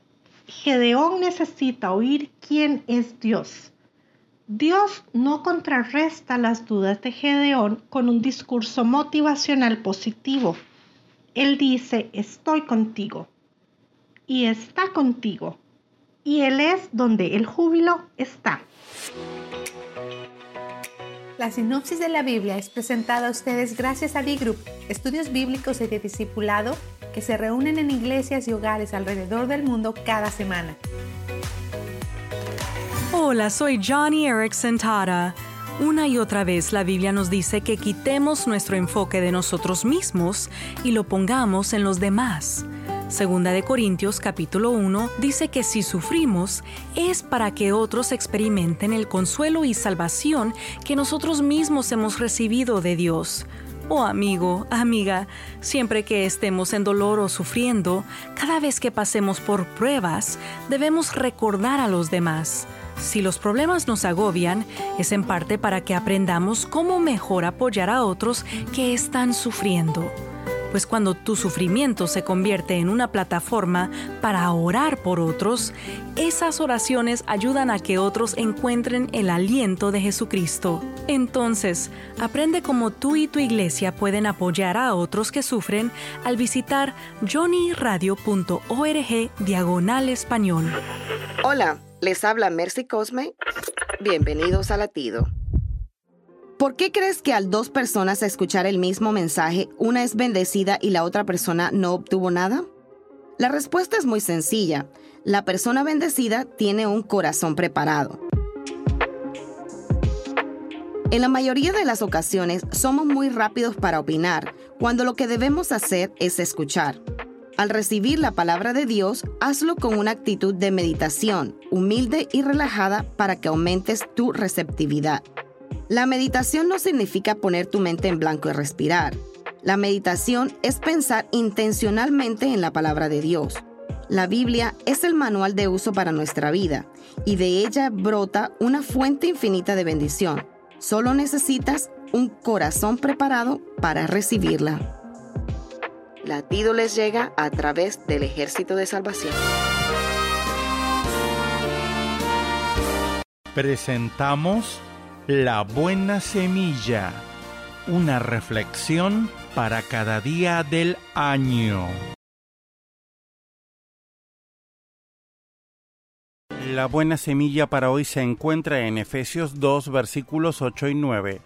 Gedeón necesita oír quién es Dios. Dios no contrarresta las dudas de Gedeón con un discurso motivacional positivo. Él dice, estoy contigo y está contigo, y Él es donde el júbilo está. La sinopsis de la Biblia es presentada a ustedes gracias a B-Group, estudios bíblicos y de discipulado que se reúnen en iglesias y hogares alrededor del mundo cada semana. Hola, soy Johnny Erickson Tara. Una y otra vez la Biblia nos dice que quitemos nuestro enfoque de nosotros mismos y lo pongamos en los demás. Segunda de Corintios capítulo 1 dice que si sufrimos es para que otros experimenten el consuelo y salvación que nosotros mismos hemos recibido de Dios. Oh amigo, amiga, siempre que estemos en dolor o sufriendo, cada vez que pasemos por pruebas, debemos recordar a los demás. Si los problemas nos agobian, es en parte para que aprendamos cómo mejor apoyar a otros que están sufriendo pues cuando tu sufrimiento se convierte en una plataforma para orar por otros, esas oraciones ayudan a que otros encuentren el aliento de Jesucristo. Entonces, aprende cómo tú y tu iglesia pueden apoyar a otros que sufren al visitar johnnyradio.org diagonal español. Hola, les habla Mercy Cosme. Bienvenidos a Latido. ¿Por qué crees que al dos personas escuchar el mismo mensaje, una es bendecida y la otra persona no obtuvo nada? La respuesta es muy sencilla. La persona bendecida tiene un corazón preparado. En la mayoría de las ocasiones somos muy rápidos para opinar, cuando lo que debemos hacer es escuchar. Al recibir la palabra de Dios, hazlo con una actitud de meditación, humilde y relajada para que aumentes tu receptividad. La meditación no significa poner tu mente en blanco y respirar. La meditación es pensar intencionalmente en la palabra de Dios. La Biblia es el manual de uso para nuestra vida y de ella brota una fuente infinita de bendición. Solo necesitas un corazón preparado para recibirla. Latido les llega a través del ejército de salvación. Presentamos la buena semilla, una reflexión para cada día del año. La buena semilla para hoy se encuentra en Efesios 2 versículos 8 y 9.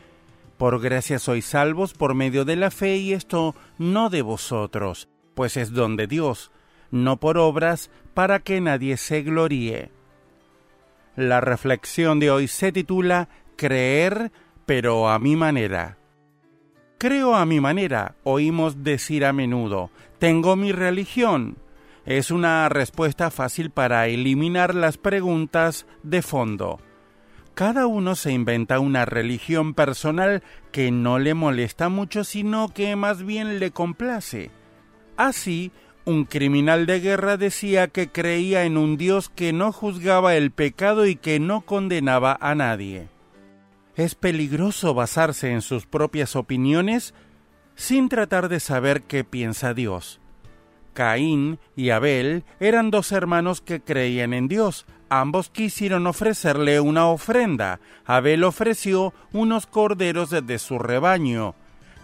Por gracia sois salvos por medio de la fe y esto no de vosotros, pues es don de Dios, no por obras para que nadie se gloríe. La reflexión de hoy se titula creer, pero a mi manera. Creo a mi manera, oímos decir a menudo, tengo mi religión. Es una respuesta fácil para eliminar las preguntas de fondo. Cada uno se inventa una religión personal que no le molesta mucho, sino que más bien le complace. Así, un criminal de guerra decía que creía en un Dios que no juzgaba el pecado y que no condenaba a nadie. Es peligroso basarse en sus propias opiniones sin tratar de saber qué piensa Dios. Caín y Abel eran dos hermanos que creían en Dios. Ambos quisieron ofrecerle una ofrenda. Abel ofreció unos corderos de su rebaño.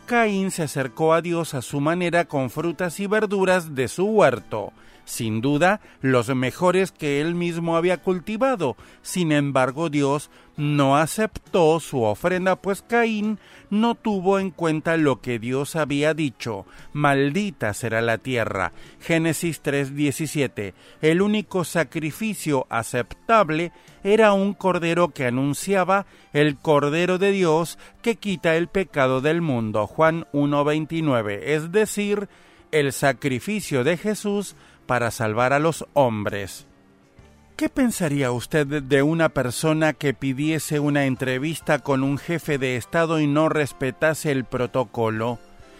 Caín se acercó a Dios a su manera con frutas y verduras de su huerto sin duda los mejores que él mismo había cultivado. Sin embargo, Dios no aceptó su ofrenda, pues Caín no tuvo en cuenta lo que Dios había dicho. Maldita será la tierra. Génesis 3:17. El único sacrificio aceptable era un cordero que anunciaba el cordero de Dios que quita el pecado del mundo. Juan 1:29. Es decir, el sacrificio de Jesús para salvar a los hombres. ¿Qué pensaría usted de una persona que pidiese una entrevista con un jefe de Estado y no respetase el protocolo?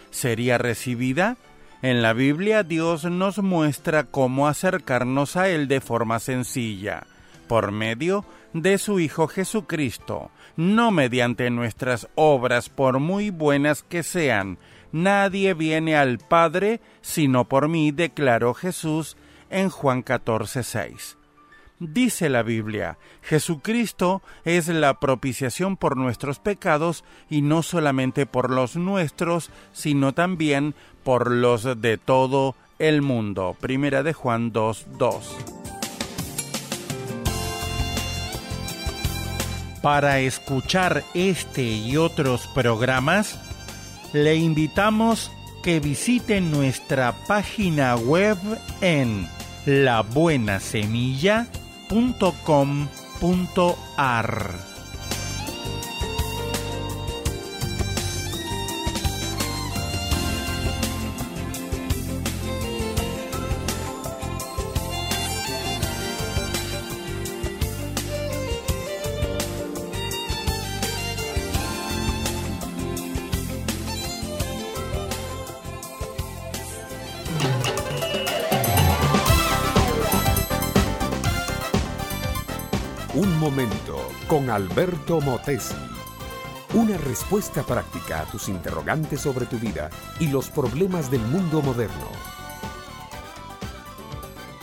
¿Sería recibida? En la Biblia Dios nos muestra cómo acercarnos a Él de forma sencilla, por medio de su Hijo Jesucristo, no mediante nuestras obras por muy buenas que sean, Nadie viene al Padre sino por mí, declaró Jesús en Juan 14, 6. Dice la Biblia, Jesucristo es la propiciación por nuestros pecados y no solamente por los nuestros, sino también por los de todo el mundo. Primera de Juan 2, 2. Para escuchar este y otros programas, le invitamos que visite nuestra página web en labuenasemilla.com.ar. con Alberto Motesi. Una respuesta práctica a tus interrogantes sobre tu vida y los problemas del mundo moderno.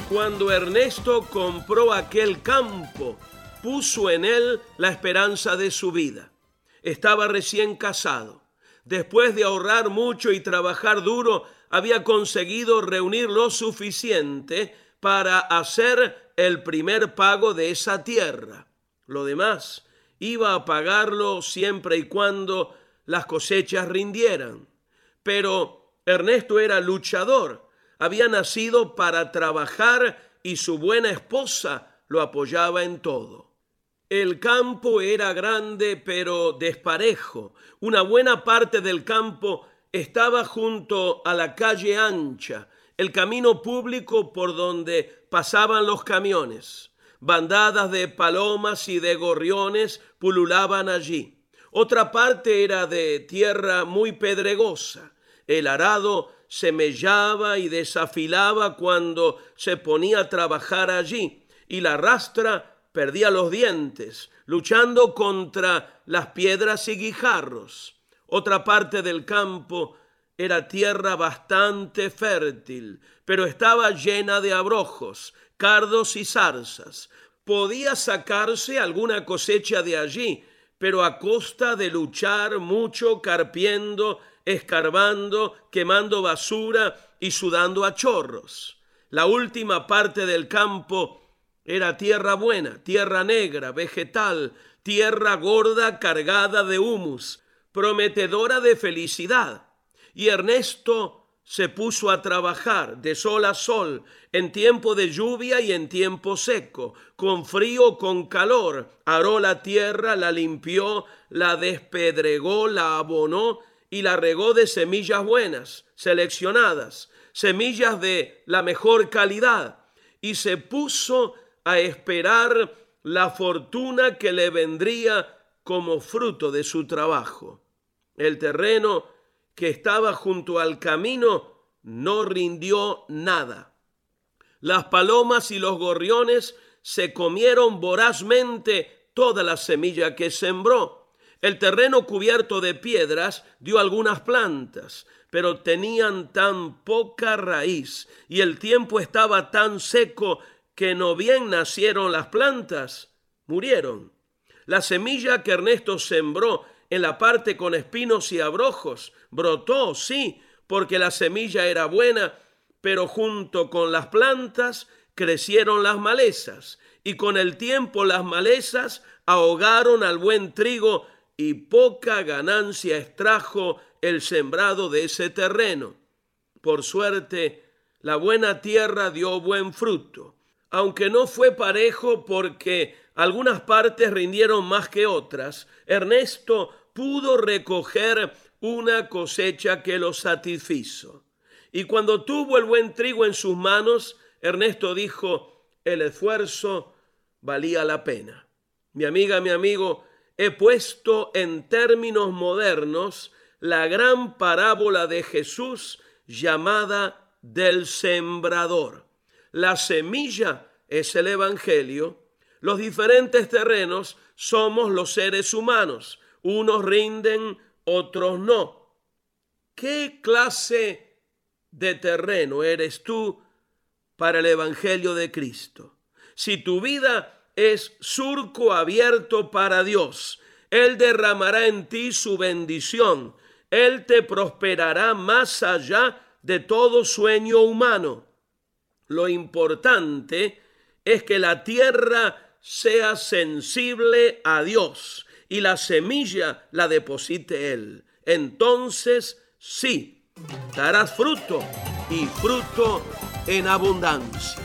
Cuando Ernesto compró aquel campo, puso en él la esperanza de su vida. Estaba recién casado. Después de ahorrar mucho y trabajar duro, había conseguido reunir lo suficiente para hacer el primer pago de esa tierra. Lo demás iba a pagarlo siempre y cuando las cosechas rindieran. Pero Ernesto era luchador, había nacido para trabajar y su buena esposa lo apoyaba en todo. El campo era grande pero desparejo. Una buena parte del campo estaba junto a la calle ancha, el camino público por donde pasaban los camiones. Bandadas de palomas y de gorriones pululaban allí. Otra parte era de tierra muy pedregosa. El arado se mellaba y desafilaba cuando se ponía a trabajar allí, y la rastra perdía los dientes, luchando contra las piedras y guijarros. Otra parte del campo era tierra bastante fértil, pero estaba llena de abrojos, cardos y zarzas. Podía sacarse alguna cosecha de allí, pero a costa de luchar mucho carpiendo, escarbando, quemando basura y sudando a chorros. La última parte del campo era tierra buena, tierra negra, vegetal, tierra gorda cargada de humus, prometedora de felicidad. Y Ernesto se puso a trabajar de sol a sol, en tiempo de lluvia y en tiempo seco, con frío, con calor, aró la tierra, la limpió, la despedregó, la abonó y la regó de semillas buenas, seleccionadas, semillas de la mejor calidad, y se puso a esperar la fortuna que le vendría como fruto de su trabajo. El terreno que estaba junto al camino no rindió nada. Las palomas y los gorriones se comieron vorazmente toda la semilla que sembró. El terreno cubierto de piedras dio algunas plantas, pero tenían tan poca raíz y el tiempo estaba tan seco que no bien nacieron las plantas, murieron. La semilla que Ernesto sembró en la parte con espinos y abrojos brotó, sí, porque la semilla era buena, pero junto con las plantas crecieron las malezas, y con el tiempo las malezas ahogaron al buen trigo y poca ganancia extrajo el sembrado de ese terreno. Por suerte, la buena tierra dio buen fruto, aunque no fue parejo porque algunas partes rindieron más que otras, Ernesto pudo recoger una cosecha que lo satisfizo. Y cuando tuvo el buen trigo en sus manos, Ernesto dijo, el esfuerzo valía la pena. Mi amiga, mi amigo, he puesto en términos modernos la gran parábola de Jesús llamada del sembrador. La semilla es el Evangelio, los diferentes terrenos somos los seres humanos, unos rinden, otros no. ¿Qué clase de terreno eres tú para el Evangelio de Cristo? Si tu vida es surco abierto para Dios. Él derramará en ti su bendición. Él te prosperará más allá de todo sueño humano. Lo importante es que la tierra sea sensible a Dios y la semilla la deposite Él. Entonces sí, darás fruto y fruto en abundancia.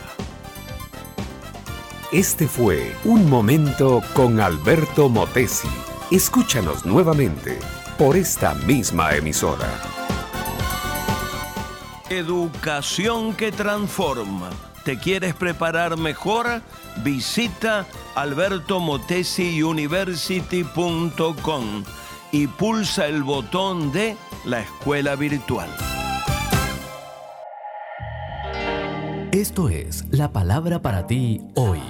Este fue Un Momento con Alberto Motesi. Escúchanos nuevamente por esta misma emisora. Educación que transforma. ¿Te quieres preparar mejor? Visita albertomotesiuniversity.com y pulsa el botón de la escuela virtual. Esto es la palabra para ti hoy.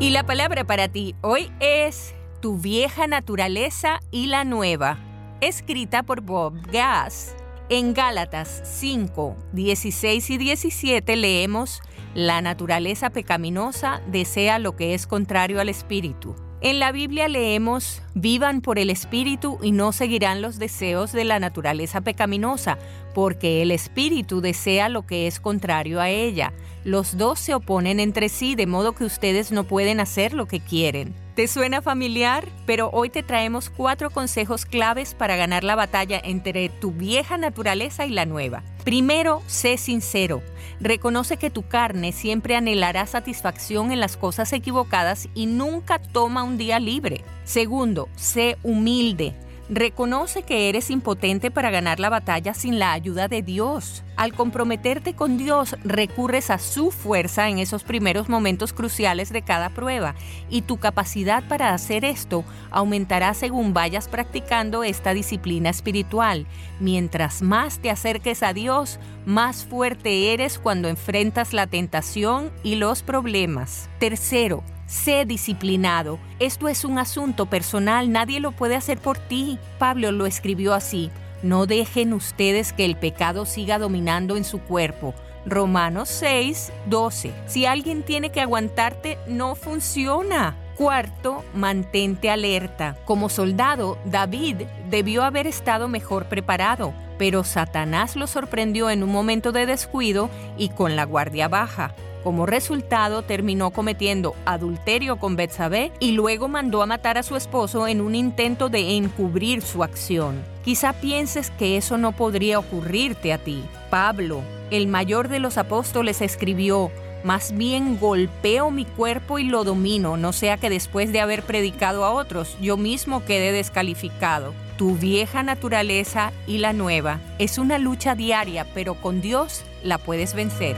Y la palabra para ti hoy es Tu vieja naturaleza y la nueva, escrita por Bob Gass. En Gálatas 5, 16 y 17 leemos, La naturaleza pecaminosa desea lo que es contrario al espíritu en la Biblia leemos, vivan por el Espíritu y no seguirán los deseos de la naturaleza pecaminosa, porque el Espíritu desea lo que es contrario a ella. Los dos se oponen entre sí, de modo que ustedes no pueden hacer lo que quieren. ¿Te suena familiar? Pero hoy te traemos cuatro consejos claves para ganar la batalla entre tu vieja naturaleza y la nueva. Primero, sé sincero. Reconoce que tu carne siempre anhelará satisfacción en las cosas equivocadas y nunca toma un día libre. Segundo, sé humilde. Reconoce que eres impotente para ganar la batalla sin la ayuda de Dios. Al comprometerte con Dios, recurres a su fuerza en esos primeros momentos cruciales de cada prueba y tu capacidad para hacer esto aumentará según vayas practicando esta disciplina espiritual. Mientras más te acerques a Dios, más fuerte eres cuando enfrentas la tentación y los problemas. Tercero, Sé disciplinado. Esto es un asunto personal, nadie lo puede hacer por ti. Pablo lo escribió así. No dejen ustedes que el pecado siga dominando en su cuerpo. Romanos 6, 12. Si alguien tiene que aguantarte, no funciona. Cuarto, mantente alerta. Como soldado, David debió haber estado mejor preparado, pero Satanás lo sorprendió en un momento de descuido y con la guardia baja. Como resultado, terminó cometiendo adulterio con Betsabé y luego mandó a matar a su esposo en un intento de encubrir su acción. Quizá pienses que eso no podría ocurrirte a ti. Pablo, el mayor de los apóstoles, escribió, más bien golpeo mi cuerpo y lo domino, no sea que después de haber predicado a otros, yo mismo quede descalificado. Tu vieja naturaleza y la nueva es una lucha diaria, pero con Dios la puedes vencer.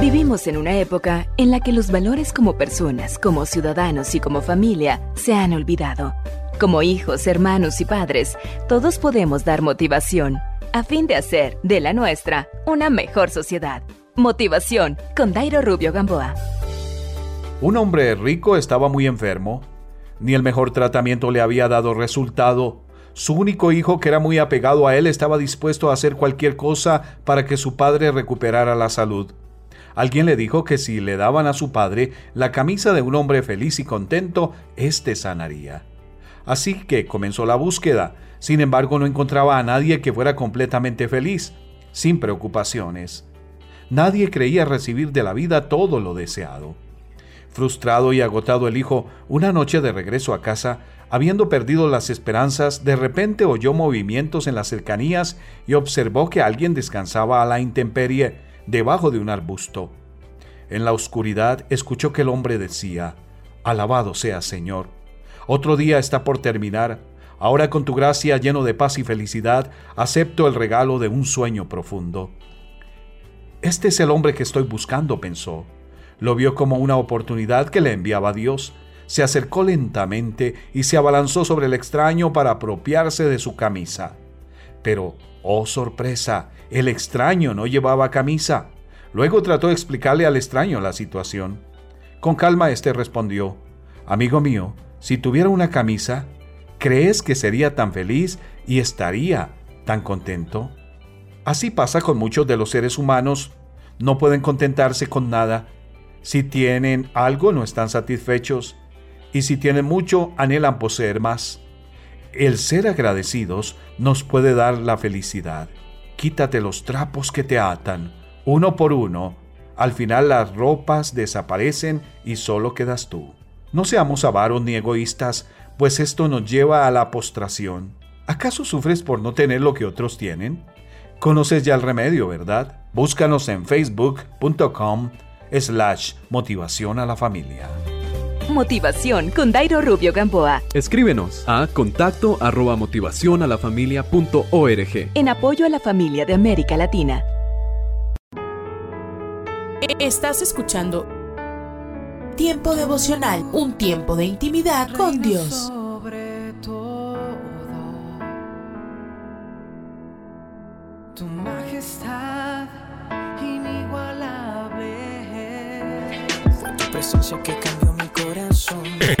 Vivimos en una época en la que los valores como personas, como ciudadanos y como familia se han olvidado. Como hijos, hermanos y padres, todos podemos dar motivación a fin de hacer de la nuestra una mejor sociedad. Motivación con Dairo Rubio Gamboa. Un hombre rico estaba muy enfermo. Ni el mejor tratamiento le había dado resultado. Su único hijo, que era muy apegado a él, estaba dispuesto a hacer cualquier cosa para que su padre recuperara la salud. Alguien le dijo que si le daban a su padre la camisa de un hombre feliz y contento, éste sanaría. Así que comenzó la búsqueda. Sin embargo, no encontraba a nadie que fuera completamente feliz, sin preocupaciones. Nadie creía recibir de la vida todo lo deseado. Frustrado y agotado el hijo, una noche de regreso a casa, habiendo perdido las esperanzas, de repente oyó movimientos en las cercanías y observó que alguien descansaba a la intemperie debajo de un arbusto. En la oscuridad escuchó que el hombre decía, Alabado sea Señor. Otro día está por terminar. Ahora con tu gracia lleno de paz y felicidad, acepto el regalo de un sueño profundo. Este es el hombre que estoy buscando, pensó. Lo vio como una oportunidad que le enviaba Dios. Se acercó lentamente y se abalanzó sobre el extraño para apropiarse de su camisa. Pero, oh sorpresa, el extraño no llevaba camisa. Luego trató de explicarle al extraño la situación. Con calma éste respondió, Amigo mío, si tuviera una camisa, ¿crees que sería tan feliz y estaría tan contento? Así pasa con muchos de los seres humanos. No pueden contentarse con nada si tienen algo no están satisfechos y si tienen mucho anhelan poseer más. El ser agradecidos nos puede dar la felicidad. Quítate los trapos que te atan, uno por uno. Al final las ropas desaparecen y solo quedas tú. No seamos avaros ni egoístas, pues esto nos lleva a la postración. ¿Acaso sufres por no tener lo que otros tienen? Conoces ya el remedio, ¿verdad? Búscanos en facebook.com slash motivación a la familia. Motivación con Dairo Rubio Gamboa. Escríbenos a contacto arroba motivación a la familia punto org. En apoyo a la familia de América Latina. Estás escuchando Tiempo devocional, un tiempo de intimidad con Dios. Sobre todo, tu majestad inigualable. Fue tu presencia que.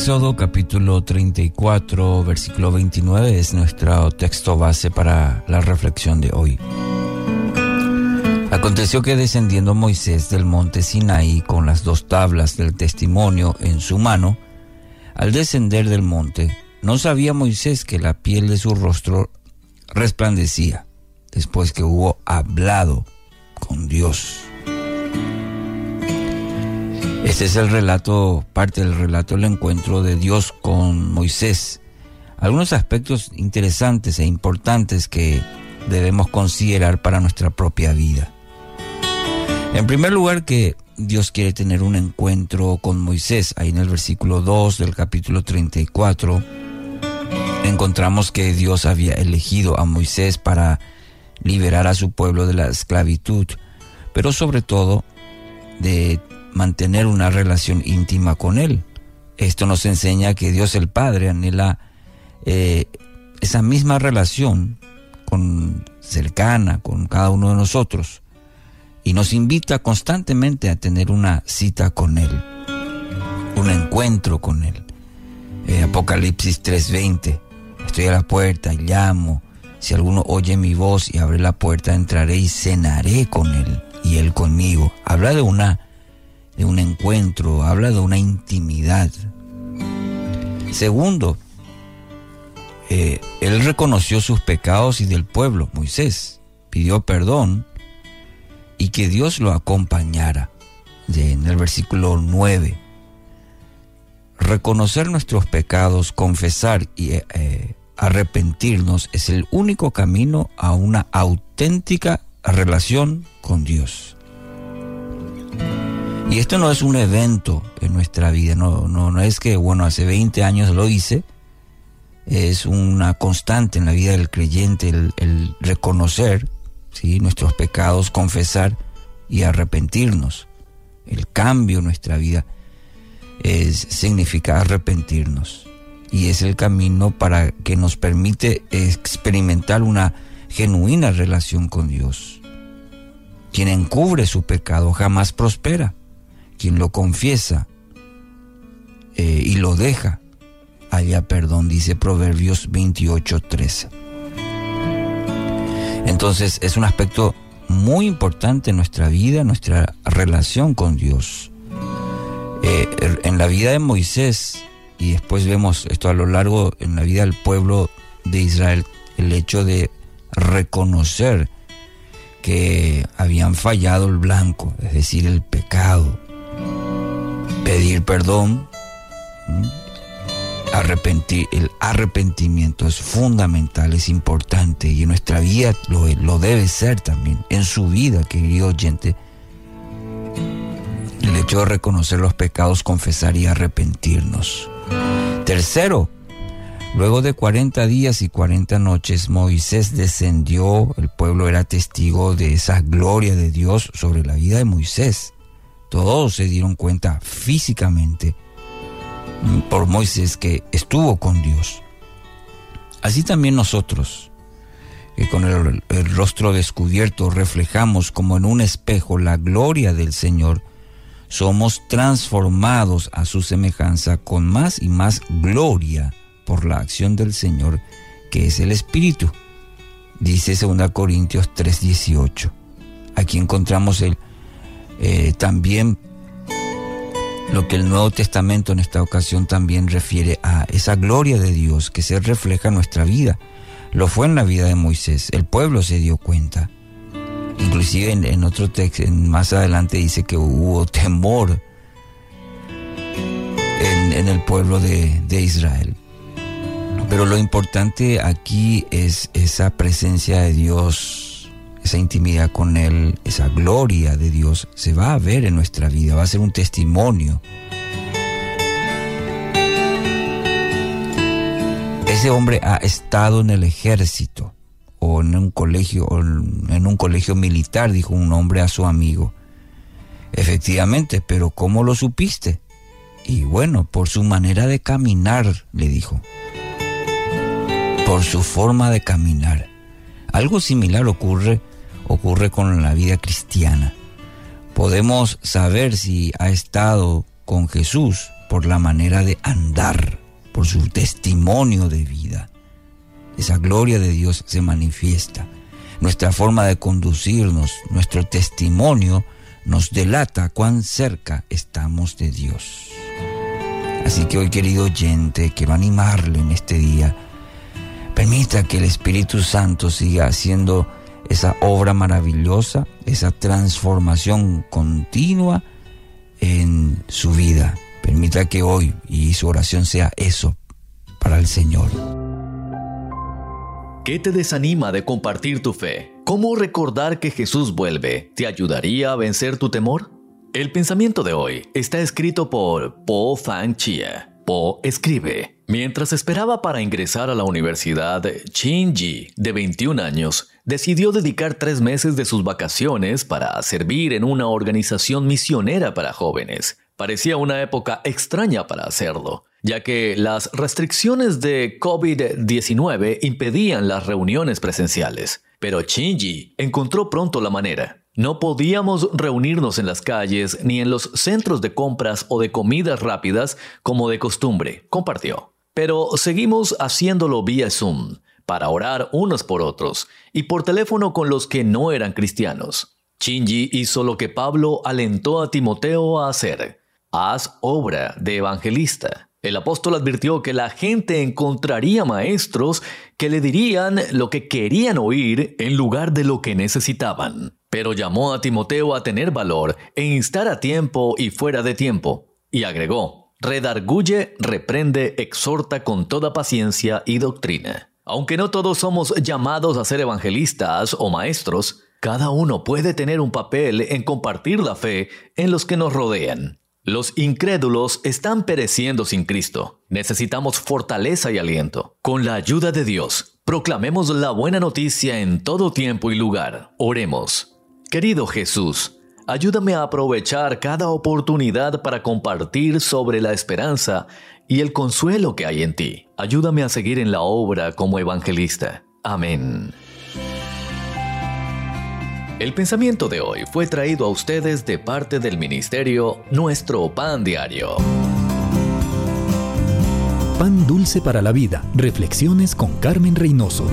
Éxodo capítulo 34, versículo 29 es nuestro texto base para la reflexión de hoy. Aconteció que descendiendo Moisés del monte Sinaí con las dos tablas del testimonio en su mano, al descender del monte, no sabía Moisés que la piel de su rostro resplandecía después que hubo hablado con Dios. Este es el relato, parte del relato del encuentro de Dios con Moisés. Algunos aspectos interesantes e importantes que debemos considerar para nuestra propia vida. En primer lugar, que Dios quiere tener un encuentro con Moisés. Ahí en el versículo 2 del capítulo 34 encontramos que Dios había elegido a Moisés para liberar a su pueblo de la esclavitud, pero sobre todo de mantener una relación íntima con Él. Esto nos enseña que Dios el Padre anhela eh, esa misma relación con, cercana con cada uno de nosotros y nos invita constantemente a tener una cita con Él, un encuentro con Él. Eh, Apocalipsis 3:20, estoy a la puerta y llamo, si alguno oye mi voz y abre la puerta, entraré y cenaré con Él y Él conmigo. Habla de una de un encuentro, habla de una intimidad. Segundo, eh, él reconoció sus pecados y del pueblo, Moisés, pidió perdón y que Dios lo acompañara. en el versículo 9, reconocer nuestros pecados, confesar y eh, eh, arrepentirnos es el único camino a una auténtica relación con Dios. Y esto no es un evento en nuestra vida, no, no, no es que, bueno, hace 20 años lo hice, es una constante en la vida del creyente el, reconocer ¿sí? nuestros pecados, confesar y arrepentirnos. El cambio en nuestra vida es, significa arrepentirnos y es el camino para que nos permite experimentar una genuina relación con Dios. Quien encubre su pecado jamás prospera. Quien lo confiesa eh, y lo deja, haya perdón, dice Proverbios 28:13. Entonces es un aspecto muy importante en nuestra vida, nuestra relación con Dios. Eh, en la vida de Moisés, y después vemos esto a lo largo en la vida del pueblo de Israel, el hecho de reconocer que habían fallado el blanco, es decir, el pecado, pedir perdón, arrepentir, el arrepentimiento es fundamental, es importante y en nuestra vida lo, lo debe ser también, en su vida, querido oyente el hecho de reconocer los pecados, confesar y arrepentirnos. Tercero, luego de 40 días y 40 noches, Moisés descendió, el pueblo era testigo de esa gloria de Dios sobre la vida de Moisés. Todos se dieron cuenta físicamente por Moisés que estuvo con Dios. Así también nosotros, que con el, rostro descubierto reflejamos como en un espejo la gloria del Señor, somos transformados a su semejanza con más y más gloria por la acción del Señor, que es el Espíritu. Dice 2 Corintios 3:18. Aquí encontramos el, eh, también lo que el Nuevo Testamento en esta ocasión también refiere a esa gloria de Dios que se refleja en nuestra vida. Lo fue en la vida de Moisés. El pueblo se dio cuenta. Inclusive en, otro texto, más adelante dice que hubo temor en, el pueblo de Israel. Pero lo importante aquí es esa presencia de Dios, esa intimidad con Él, esa gloria de Dios, se va a ver en nuestra vida, va a ser un testimonio. Ese hombre ha estado en el ejército o en un colegio o en un colegio militar, dijo un hombre a su amigo. Efectivamente, pero ¿cómo lo supiste? Y bueno, por su manera de caminar, le dijo. Por su forma de caminar. Algo similar ocurre ocurre con la vida cristiana. Podemos saber si ha estado con Jesús por la manera de andar, por su testimonio de vida esa gloria de Dios se manifiesta. Nuestra forma de conducirnos, nuestro testimonio nos delata cuán cerca estamos de Dios. Así que hoy, querido oyente, quiero animarle en este día. Permita que el Espíritu Santo siga haciendo esa obra maravillosa, esa transformación continua en su vida. Permita que hoy y su oración sea eso para el Señor. ¿Qué te desanima de compartir tu fe? ¿Cómo recordar que Jesús vuelve te ayudaría a vencer tu temor? El pensamiento de hoy está escrito por Po Fan Chia. Po escribe, mientras esperaba para ingresar a la universidad, Ji, de 21 años, decidió dedicar tres meses de sus vacaciones para servir en una organización misionera para jóvenes. Parecía una época extraña para hacerlo, ya que las restricciones de COVID-19 impedían las reuniones presenciales. Pero Shinji encontró pronto la manera. No podíamos reunirnos en las calles ni en los centros de compras o de comidas rápidas como de costumbre, compartió. Pero seguimos haciéndolo vía Zoom, para orar unos por otros, y por teléfono con los que no eran cristianos. Shinji hizo lo que Pablo alentó a Timoteo a hacer. Haz obra de evangelista. El apóstol advirtió que la gente encontraría maestros que le dirían lo que querían oír en lugar de lo que necesitaban. Pero llamó a Timoteo a tener valor e instar a tiempo y fuera de tiempo. Y agregó, redarguye, reprende, exhorta con toda paciencia y doctrina. Aunque no todos somos llamados a ser evangelistas o maestros, cada uno puede tener un papel en compartir la fe en los que nos rodean. Los incrédulos están pereciendo sin Cristo. Necesitamos fortaleza y aliento. Con la ayuda de Dios, proclamemos la buena noticia en todo tiempo y lugar. Oremos. Querido Jesús, ayúdame a aprovechar cada oportunidad para compartir sobre la esperanza y el consuelo que hay en ti. Ayúdame a seguir en la obra como evangelista. Amén. El pensamiento de hoy fue traído a ustedes de parte del ministerio Nuestro Pan Diario. Pan dulce para la vida. Reflexiones con Carmen Reynoso.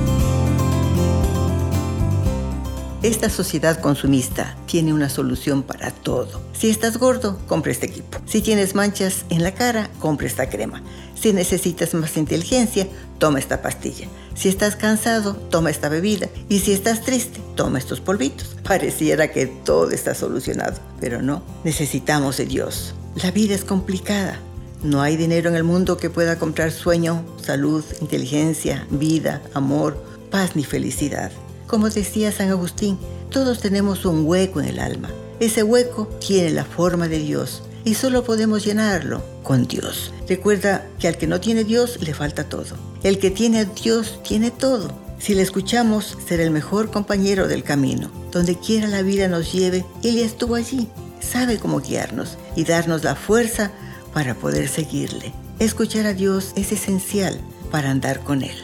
Esta sociedad consumista tiene una solución para todo. Si estás gordo, compra este equipo. Si tienes manchas en la cara, compra esta crema. Si necesitas más inteligencia, toma esta pastilla. Si estás cansado, toma esta bebida. Y si estás triste, toma estos polvitos. Pareciera que todo está solucionado, pero no. Necesitamos de Dios. La vida es complicada. No hay dinero en el mundo que pueda comprar sueño, salud, inteligencia, vida, amor, paz ni felicidad. Como decía San Agustín, todos tenemos un hueco en el alma. Ese hueco tiene la forma de Dios y solo podemos llenarlo con Dios. Recuerda que al que no tiene Dios le falta todo. El que tiene Dios tiene todo. Si le escuchamos, será el mejor compañero del camino. Donde quiera la vida nos lleve, Él estuvo allí. Sabe cómo guiarnos y darnos la fuerza para poder seguirle. Escuchar a Dios es esencial para andar con Él.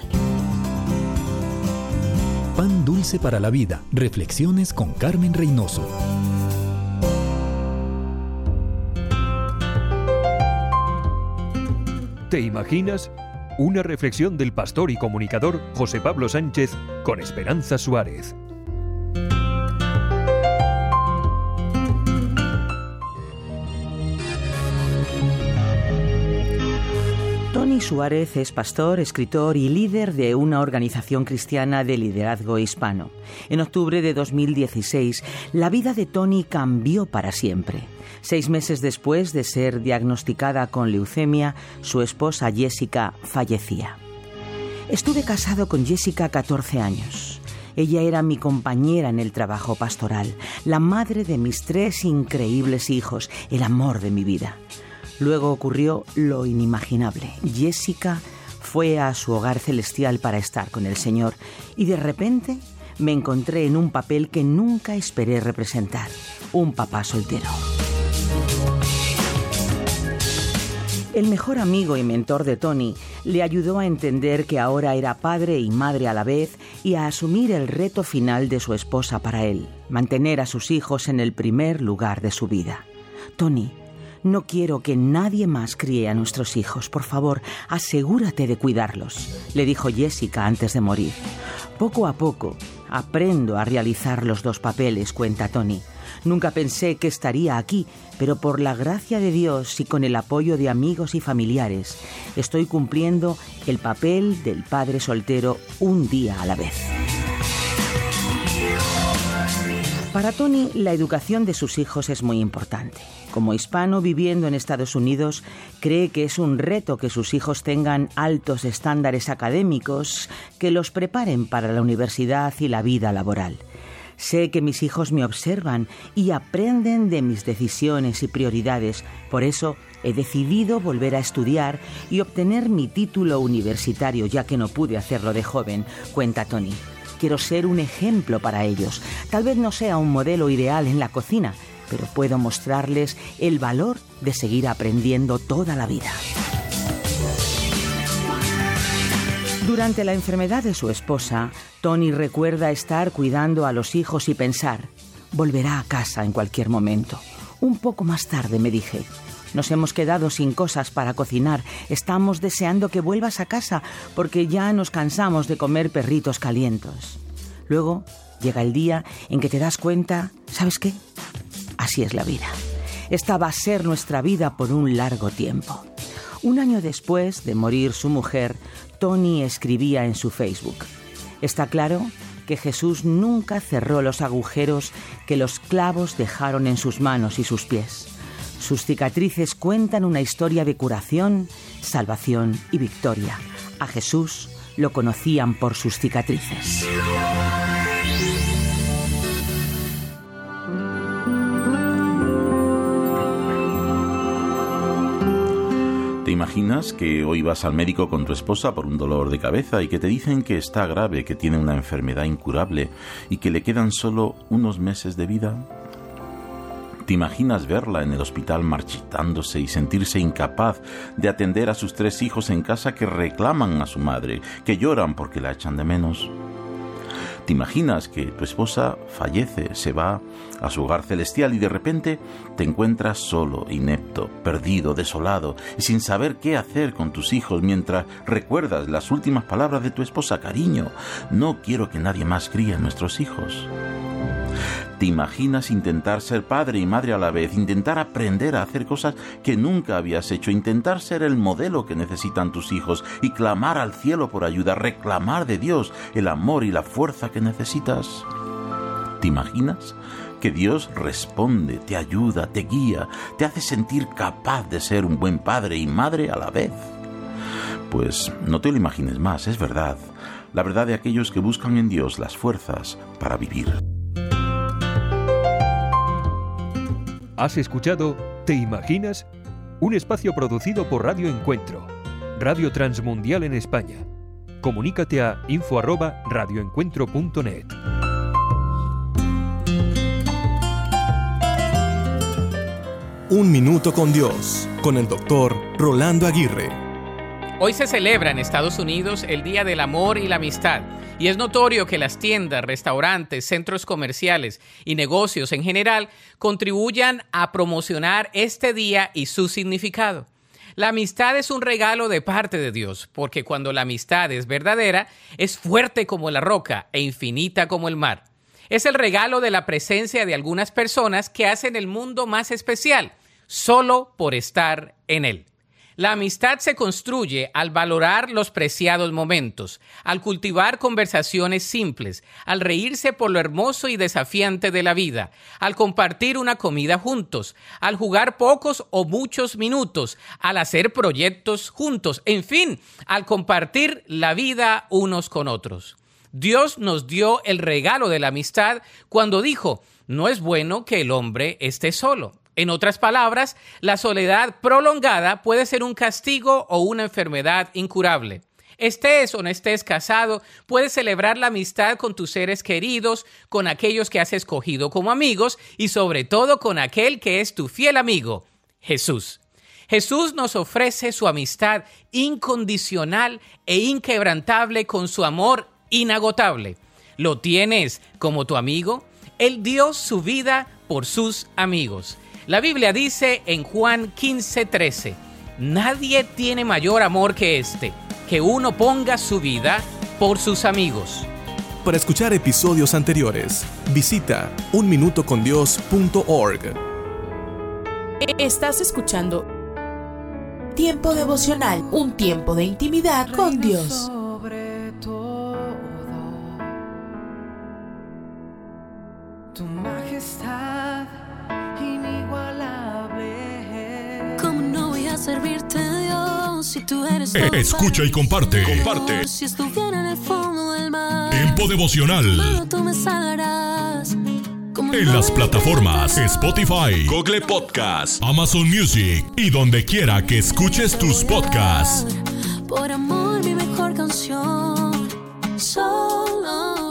Pan dulce para la vida. Reflexiones con Carmen Reynoso. ¿Te imaginas? Una reflexión del pastor y comunicador José Pablo Sánchez con Esperanza Suárez. Tony Suárez es pastor, escritor y líder de una organización cristiana de liderazgo hispano. En octubre de 2016, la vida de Tony cambió para siempre. Seis meses después de ser diagnosticada con leucemia, su esposa Jessica fallecía. Estuve casado con Jessica 14 años. Ella era mi compañera en el trabajo pastoral, la madre de mis tres increíbles hijos, el amor de mi vida. Luego ocurrió lo inimaginable. Jessica fue a su hogar celestial para estar con el Señor y de repente me encontré en un papel que nunca esperé representar, un papá soltero. El mejor amigo y mentor de Tony le ayudó a entender que ahora era padre y madre a la vez y a asumir el reto final de su esposa para él, mantener a sus hijos en el primer lugar de su vida. Tony, no quiero que nadie más críe a nuestros hijos. Por favor, asegúrate de cuidarlos, le dijo Jessica antes de morir. Poco a poco, aprendo a realizar los dos papeles, cuenta Tony. Nunca pensé que estaría aquí, pero por la gracia de Dios y con el apoyo de amigos y familiares, estoy cumpliendo el papel del padre soltero un día a la vez. Para Tony, la educación de sus hijos es muy importante. Como hispano viviendo en Estados Unidos, cree que es un reto que sus hijos tengan altos estándares académicos que los preparen para la universidad y la vida laboral. Sé que mis hijos me observan y aprenden de mis decisiones y prioridades. Por eso he decidido volver a estudiar y obtener mi título universitario, ya que no pude hacerlo de joven, cuenta Tony. Quiero ser un ejemplo para ellos. Tal vez no sea un modelo ideal en la cocina, pero puedo mostrarles el valor de seguir aprendiendo toda la vida. Durante la enfermedad de su esposa, Tony recuerda estar cuidando a los hijos y pensar, volverá a casa en cualquier momento. Un poco más tarde me dije, nos hemos quedado sin cosas para cocinar, estamos deseando que vuelvas a casa porque ya nos cansamos de comer perritos calientos. Luego llega el día en que te das cuenta, ¿sabes qué? Así es la vida. Esta va a ser nuestra vida por un largo tiempo. Un año después de morir su mujer, Tony escribía en su Facebook, Está claro que Jesús nunca cerró los agujeros que los clavos dejaron en sus manos y sus pies. Sus cicatrices cuentan una historia de curación, salvación y victoria. A Jesús lo conocían por sus cicatrices. ¿Te imaginas que hoy vas al médico con tu esposa por un dolor de cabeza y que te dicen que está grave, que tiene una enfermedad incurable y que le quedan solo unos meses de vida? ¿Te imaginas verla en el hospital marchitándose y sentirse incapaz de atender a sus tres hijos en casa que reclaman a su madre, que lloran porque la echan de menos? ¿Te imaginas que tu esposa fallece, se va a su hogar celestial y de repente te encuentras solo, inepto, perdido, desolado y sin saber qué hacer con tus hijos mientras recuerdas las últimas palabras de tu esposa, cariño, no quiero que nadie más críe a nuestros hijos? ¿Te imaginas intentar ser padre y madre a la vez, intentar aprender a hacer cosas que nunca habías hecho, intentar ser el modelo que necesitan tus hijos y clamar al cielo por ayuda, reclamar de Dios el amor y la fuerza que necesitas? ¿Te imaginas? que Dios responde, te ayuda, te guía, te hace sentir capaz de ser un buen padre y madre a la vez. Pues no te lo imagines más, es verdad, la verdad de aquellos que buscan en Dios las fuerzas para vivir. Has escuchado ¿Te imaginas? Un espacio producido por Radio Encuentro, Radio Transmundial en España. Comunícate a info@radioencuentro.net. Un minuto con Dios, con el doctor Rolando Aguirre. Hoy se celebra en Estados Unidos el Día del Amor y la Amistad y es notorio que las tiendas, restaurantes, centros comerciales y negocios en general contribuyan a promocionar este día y su significado. La amistad es un regalo de parte de Dios, porque cuando la amistad es verdadera, es fuerte como la roca e infinita como el mar. Es el regalo de la presencia de algunas personas que hacen el mundo más especial, solo por estar en él. La amistad se construye al valorar los preciados momentos, al cultivar conversaciones simples, al reírse por lo hermoso y desafiante de la vida, al compartir una comida juntos, al jugar pocos o muchos minutos, al hacer proyectos juntos, en fin, al compartir la vida unos con otros. Dios nos dio el regalo de la amistad cuando dijo, no es bueno que el hombre esté solo. En otras palabras, la soledad prolongada puede ser un castigo o una enfermedad incurable. Estés o no estés casado, puedes celebrar la amistad con tus seres queridos, con aquellos que has escogido como amigos y sobre todo con aquel que es tu fiel amigo, Jesús. Jesús nos ofrece su amistad incondicional e inquebrantable con su amor inagotable. ¿Lo tienes como tu amigo? Él dio su vida por sus amigos. La Biblia dice en Juan 15:13, nadie tiene mayor amor que este, que uno ponga su vida por sus amigos. Para escuchar episodios anteriores, visita unminutocondios.org. Estás escuchando Tiempo devocional, un tiempo de intimidad con Dios. Eh, todo escucha y comparte. Comparte. Si estuviera en el fondo del mar, Tiempo devocional. solo tú me salvarás. ¿Cómo En las plataformas Spotify, Google Podcast, Amazon Music y donde quiera que escuches tus podcasts. Por amor, mi mejor canción. Solo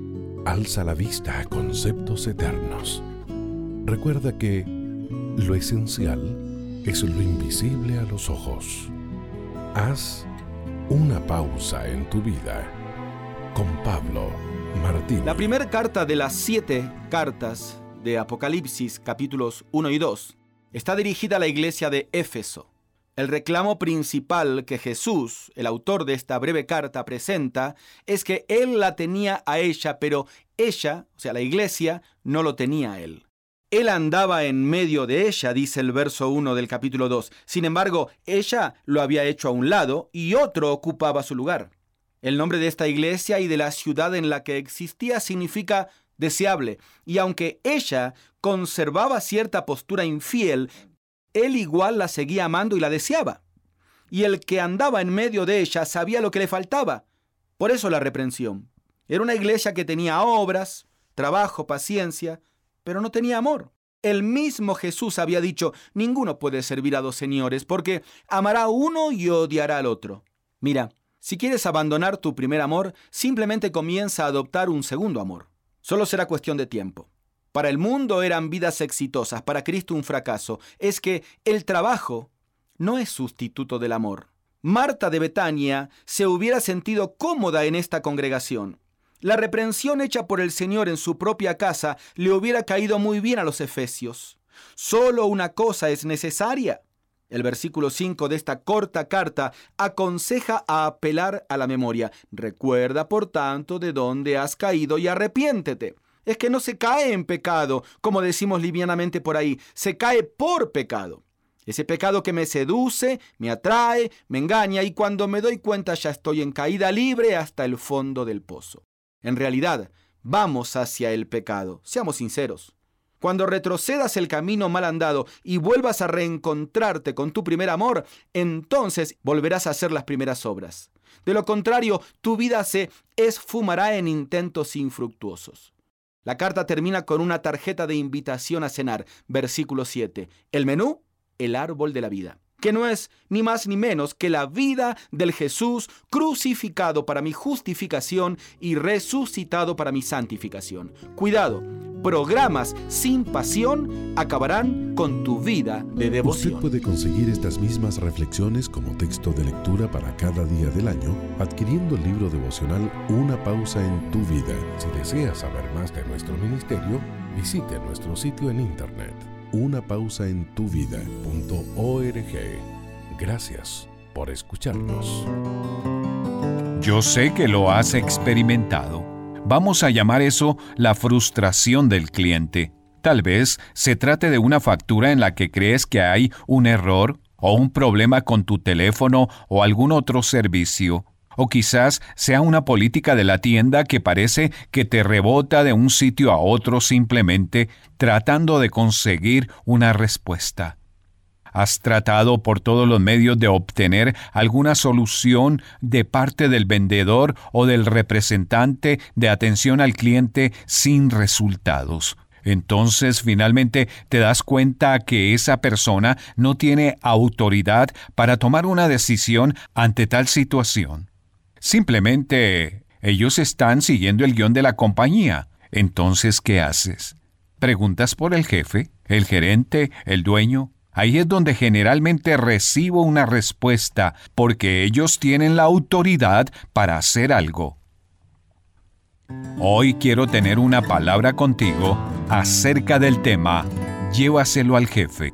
Alza la vista a conceptos eternos. Recuerda que lo esencial es lo invisible a los ojos. Haz una pausa en tu vida con Pablo Martín. La primera carta de las siete cartas de Apocalipsis, capítulos 1 y 2, está dirigida a la iglesia de Éfeso. El reclamo principal que Jesús, el autor de esta breve carta, presenta es que él la tenía a ella, pero ella, o sea, la iglesia, no lo tenía a él. Él andaba en medio de ella, dice el verso 1 del capítulo 2. Sin embargo, ella lo había hecho a un lado y otro ocupaba su lugar. El nombre de esta iglesia y de la ciudad en la que existía significa deseable, y aunque ella conservaba cierta postura infiel, él igual la seguía amando y la deseaba. Y el que andaba en medio de ella sabía lo que le faltaba. Por eso la reprensión. Era una iglesia que tenía obras, trabajo, paciencia, pero no tenía amor. El mismo Jesús había dicho, ninguno puede servir a dos señores, porque amará a uno y odiará al otro. Mira, si quieres abandonar tu primer amor, simplemente comienza a adoptar un segundo amor. Solo será cuestión de tiempo. Para el mundo eran vidas exitosas, para Cristo un fracaso. Es que el trabajo no es sustituto del amor. Marta de Betania se hubiera sentido cómoda en esta congregación. La reprensión hecha por el Señor en su propia casa le hubiera caído muy bien a los efesios. Solo una cosa es necesaria. El versículo 5 de esta corta carta aconseja a apelar a la memoria. Recuerda, por tanto, de dónde has caído y arrepiéntete es que no se cae en pecado, como decimos livianamente por ahí, se cae por pecado. Ese pecado que me seduce, me atrae, me engaña y cuando me doy cuenta ya estoy en caída libre hasta el fondo del pozo. En realidad, vamos hacia el pecado, seamos sinceros. Cuando retrocedas el camino mal andado y vuelvas a reencontrarte con tu primer amor, entonces volverás a hacer las primeras obras. De lo contrario, tu vida se esfumará en intentos infructuosos. La carta termina con una tarjeta de invitación a cenar, versículo 7. El menú, el árbol de la vida, que no es ni más ni menos que la vida del Jesús crucificado para mi justificación y resucitado para mi santificación. Cuidado, programas sin pasión acabarán con tu vida de devoción. Usted puede conseguir estas mismas reflexiones como texto de lectura para cada día del año adquiriendo el libro devocional Una pausa en tu vida. Si desea saber más de nuestro ministerio, visite nuestro sitio en internet unapausaentuvida.org. Gracias por escucharnos. Yo sé que lo has experimentado. Vamos a llamar eso la frustración del cliente. Tal vez se trate de una factura en la que crees que hay un error o un problema con tu teléfono o algún otro servicio. O quizás sea una política de la tienda que parece que te rebota de un sitio a otro simplemente tratando de conseguir una respuesta. ¿Has tratado por todos los medios de obtener alguna solución de parte del vendedor o del representante de atención al cliente sin resultados? Entonces finalmente te das cuenta que esa persona no tiene autoridad para tomar una decisión ante tal situación. Simplemente ellos están siguiendo el guion de la compañía. Entonces, ¿qué haces? ¿Preguntas por el jefe, el gerente, el dueño? Ahí es donde generalmente recibo una respuesta, porque ellos tienen la autoridad para hacer algo. Hoy quiero tener una palabra contigo acerca del tema Llévaselo al jefe.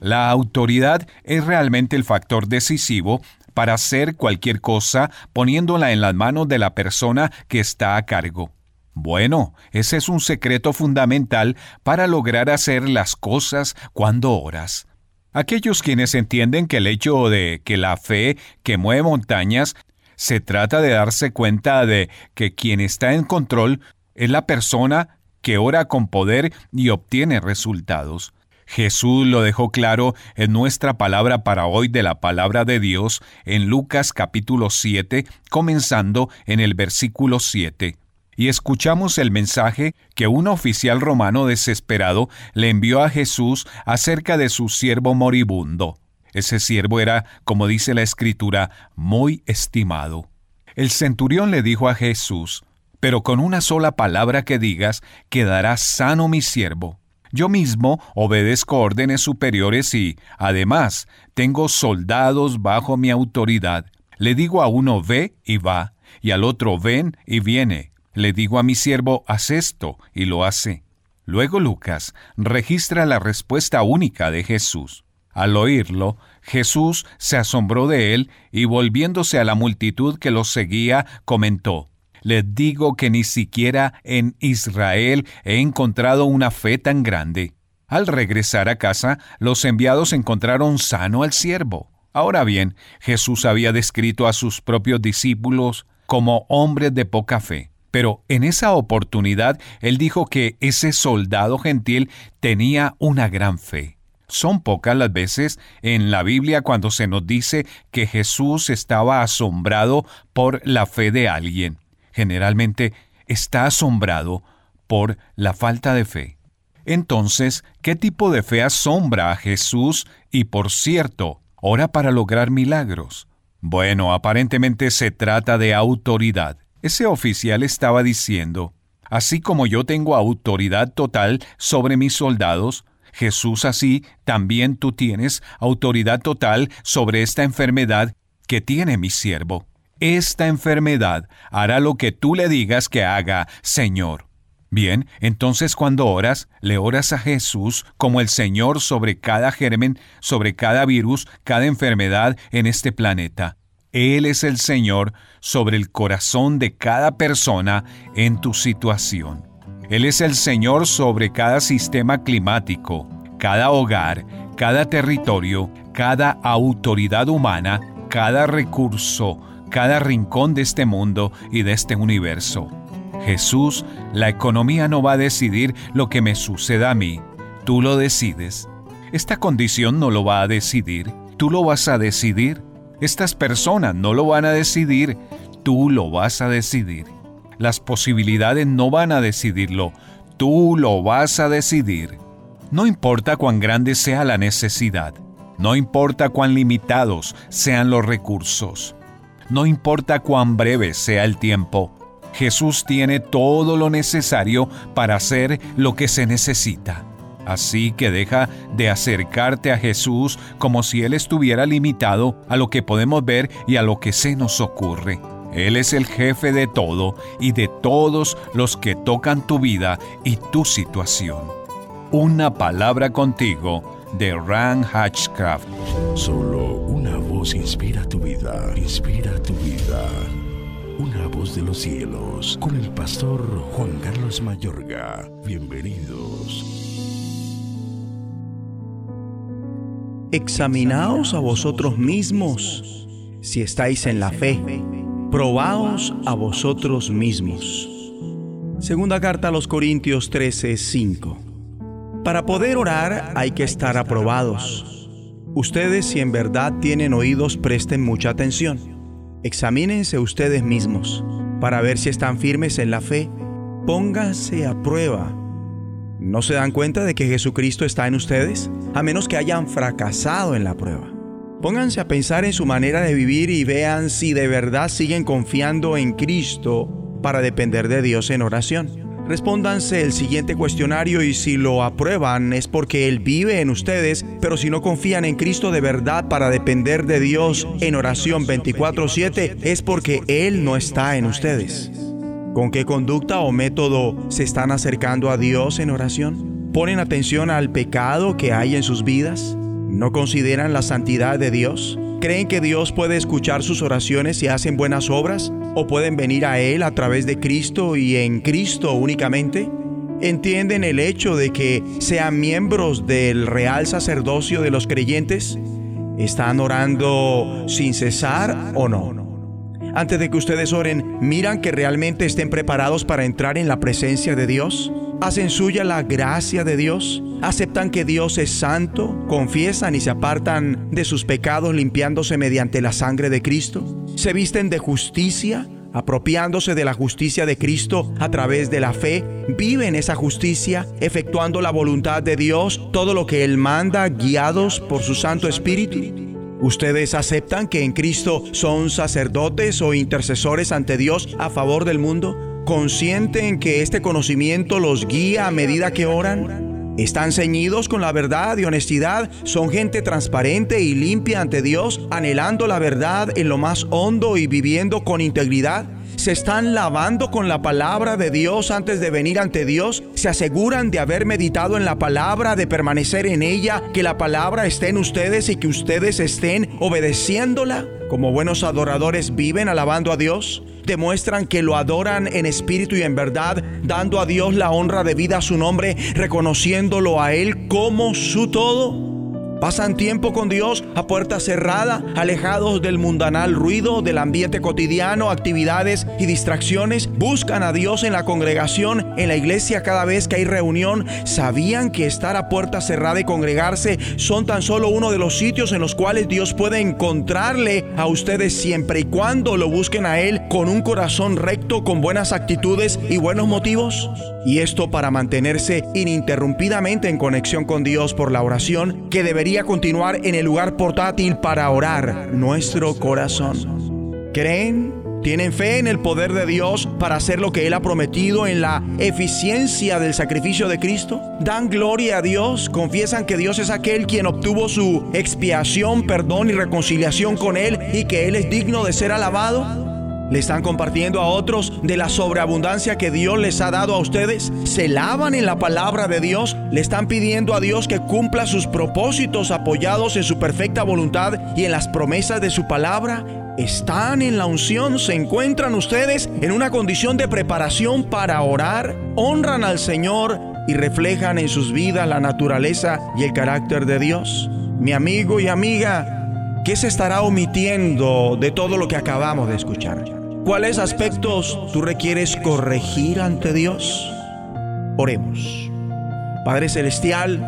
La autoridad es realmente el factor decisivo para hacer cualquier cosa poniéndola en las manos de la persona que está a cargo. Bueno, ese es un secreto fundamental para lograr hacer las cosas cuando oras. Aquellos quienes entienden que el hecho de que la fe que mueve montañas se trata de darse cuenta de que quien está en control es la persona que ora con poder y obtiene resultados. Jesús lo dejó claro en nuestra palabra para hoy de la palabra de Dios en Lucas capítulo 7, comenzando en el versículo 7. Y escuchamos el mensaje que un oficial romano desesperado le envió a Jesús acerca de su siervo moribundo. Ese siervo era, como dice la escritura, muy estimado. El centurión le dijo a Jesús, pero con una sola palabra que digas, quedará sano mi siervo. Yo mismo obedezco órdenes superiores y, además, tengo soldados bajo mi autoridad. Le digo a uno ve y va, y al otro ven y viene. Le digo a mi siervo haz esto y lo hace. Luego Lucas registra la respuesta única de Jesús. Al oírlo, Jesús se asombró de él y volviéndose a la multitud que lo seguía, comentó, les digo que ni siquiera en Israel he encontrado una fe tan grande. Al regresar a casa, los enviados encontraron sano al siervo. Ahora bien, Jesús había descrito a sus propios discípulos como hombres de poca fe. Pero en esa oportunidad él dijo que ese soldado gentil tenía una gran fe. Son pocas las veces en la Biblia cuando se nos dice que Jesús estaba asombrado por la fe de alguien generalmente está asombrado por la falta de fe. Entonces, ¿qué tipo de fe asombra a Jesús y, por cierto, ora para lograr milagros? Bueno, aparentemente se trata de autoridad. Ese oficial estaba diciendo, así como yo tengo autoridad total sobre mis soldados, Jesús así también tú tienes autoridad total sobre esta enfermedad que tiene mi siervo esta enfermedad hará lo que tú le digas que haga, Señor. Bien, entonces cuando oras, le oras a Jesús como el Señor sobre cada germen, sobre cada virus, cada enfermedad en este planeta. Él es el Señor sobre el corazón de cada persona en tu situación. Él es el Señor sobre cada sistema climático, cada hogar, cada territorio, cada autoridad humana, cada recurso, cada rincón de este mundo y de este universo. Jesús, la economía no va a decidir lo que me suceda a mí, tú lo decides. Esta condición no lo va a decidir, tú lo vas a decidir. Estas personas no lo van a decidir, tú lo vas a decidir. Las posibilidades no van a decidirlo, tú lo vas a decidir. No importa cuán grande sea la necesidad, no importa cuán limitados sean los recursos, no importa cuán breve sea el tiempo. Jesús tiene todo lo necesario para hacer lo que se necesita. Así que deja de acercarte a Jesús como si Él estuviera limitado a lo que podemos ver y a lo que se nos ocurre. Él es el jefe de todo y de todos los que tocan tu vida y tu situación. Una palabra contigo de Ran Hatchcraft. Solo una voz inspira tu vida, inspira tu vida. Una voz de los cielos, con el pastor Juan Carlos Mayorga. Bienvenidos. Examinaos a vosotros mismos si estáis en la fe. Probaos a vosotros mismos. Segunda carta a los Corintios 13, 5. Para poder orar hay que estar aprobados. Ustedes si en verdad tienen oídos presten mucha atención. Examínense ustedes mismos para ver si están firmes en la fe. Pónganse a prueba. ¿No se dan cuenta de que Jesucristo está en ustedes? A menos que hayan fracasado en la prueba. Pónganse a pensar en su manera de vivir y vean si de verdad siguen confiando en Cristo para depender de Dios en oración. Respóndanse el siguiente cuestionario y si lo aprueban es porque Él vive en ustedes, pero si no confían en Cristo de verdad para depender de Dios en oración 24/7 es porque Él no está en ustedes. ¿Con qué conducta o método se están acercando a Dios en oración? ¿Ponen atención al pecado que hay en sus vidas? ¿No consideran la santidad de Dios? ¿Creen que Dios puede escuchar sus oraciones si hacen buenas obras? ¿O pueden venir a Él a través de Cristo y en Cristo únicamente? ¿Entienden el hecho de que sean miembros del real sacerdocio de los creyentes? ¿Están orando sin cesar o no? Antes de que ustedes oren, miran que realmente estén preparados para entrar en la presencia de Dios? ¿Hacen suya la gracia de Dios? ¿Aceptan que Dios es santo? ¿Confiesan y se apartan de sus pecados limpiándose mediante la sangre de Cristo? ¿Se visten de justicia? apropiándose de la justicia de Cristo a través de la fe, viven esa justicia, efectuando la voluntad de Dios, todo lo que Él manda, guiados por su Santo Espíritu. ¿Ustedes aceptan que en Cristo son sacerdotes o intercesores ante Dios a favor del mundo? ¿Consienten que este conocimiento los guía a medida que oran? ¿Están ceñidos con la verdad y honestidad? ¿Son gente transparente y limpia ante Dios, anhelando la verdad en lo más hondo y viviendo con integridad? Se están lavando con la palabra de Dios antes de venir ante Dios, se aseguran de haber meditado en la palabra, de permanecer en ella, que la palabra esté en ustedes y que ustedes estén obedeciéndola. Como buenos adoradores viven alabando a Dios, demuestran que lo adoran en espíritu y en verdad, dando a Dios la honra debida a su nombre, reconociéndolo a Él como su todo. Pasan tiempo con Dios a puerta cerrada, alejados del mundanal ruido, del ambiente cotidiano, actividades y distracciones. Buscan a Dios en la congregación, en la iglesia cada vez que hay reunión. Sabían que estar a puerta cerrada y congregarse son tan solo uno de los sitios en los cuales Dios puede encontrarle a ustedes siempre y cuando lo busquen a Él con un corazón recto, con buenas actitudes y buenos motivos. Y esto para mantenerse ininterrumpidamente en conexión con Dios por la oración que debería continuar en el lugar portátil para orar nuestro corazón. ¿Creen? ¿Tienen fe en el poder de Dios para hacer lo que Él ha prometido en la eficiencia del sacrificio de Cristo? ¿Dan gloria a Dios? ¿Confiesan que Dios es aquel quien obtuvo su expiación, perdón y reconciliación con Él y que Él es digno de ser alabado? ¿Le están compartiendo a otros de la sobreabundancia que Dios les ha dado a ustedes? ¿Se lavan en la palabra de Dios? ¿Le están pidiendo a Dios que cumpla sus propósitos apoyados en su perfecta voluntad y en las promesas de su palabra? ¿Están en la unción? ¿Se encuentran ustedes en una condición de preparación para orar? ¿Honran al Señor y reflejan en sus vidas la naturaleza y el carácter de Dios? Mi amigo y amiga, ¿qué se estará omitiendo de todo lo que acabamos de escuchar? ¿Cuáles aspectos tú requieres corregir ante Dios? Oremos. Padre Celestial,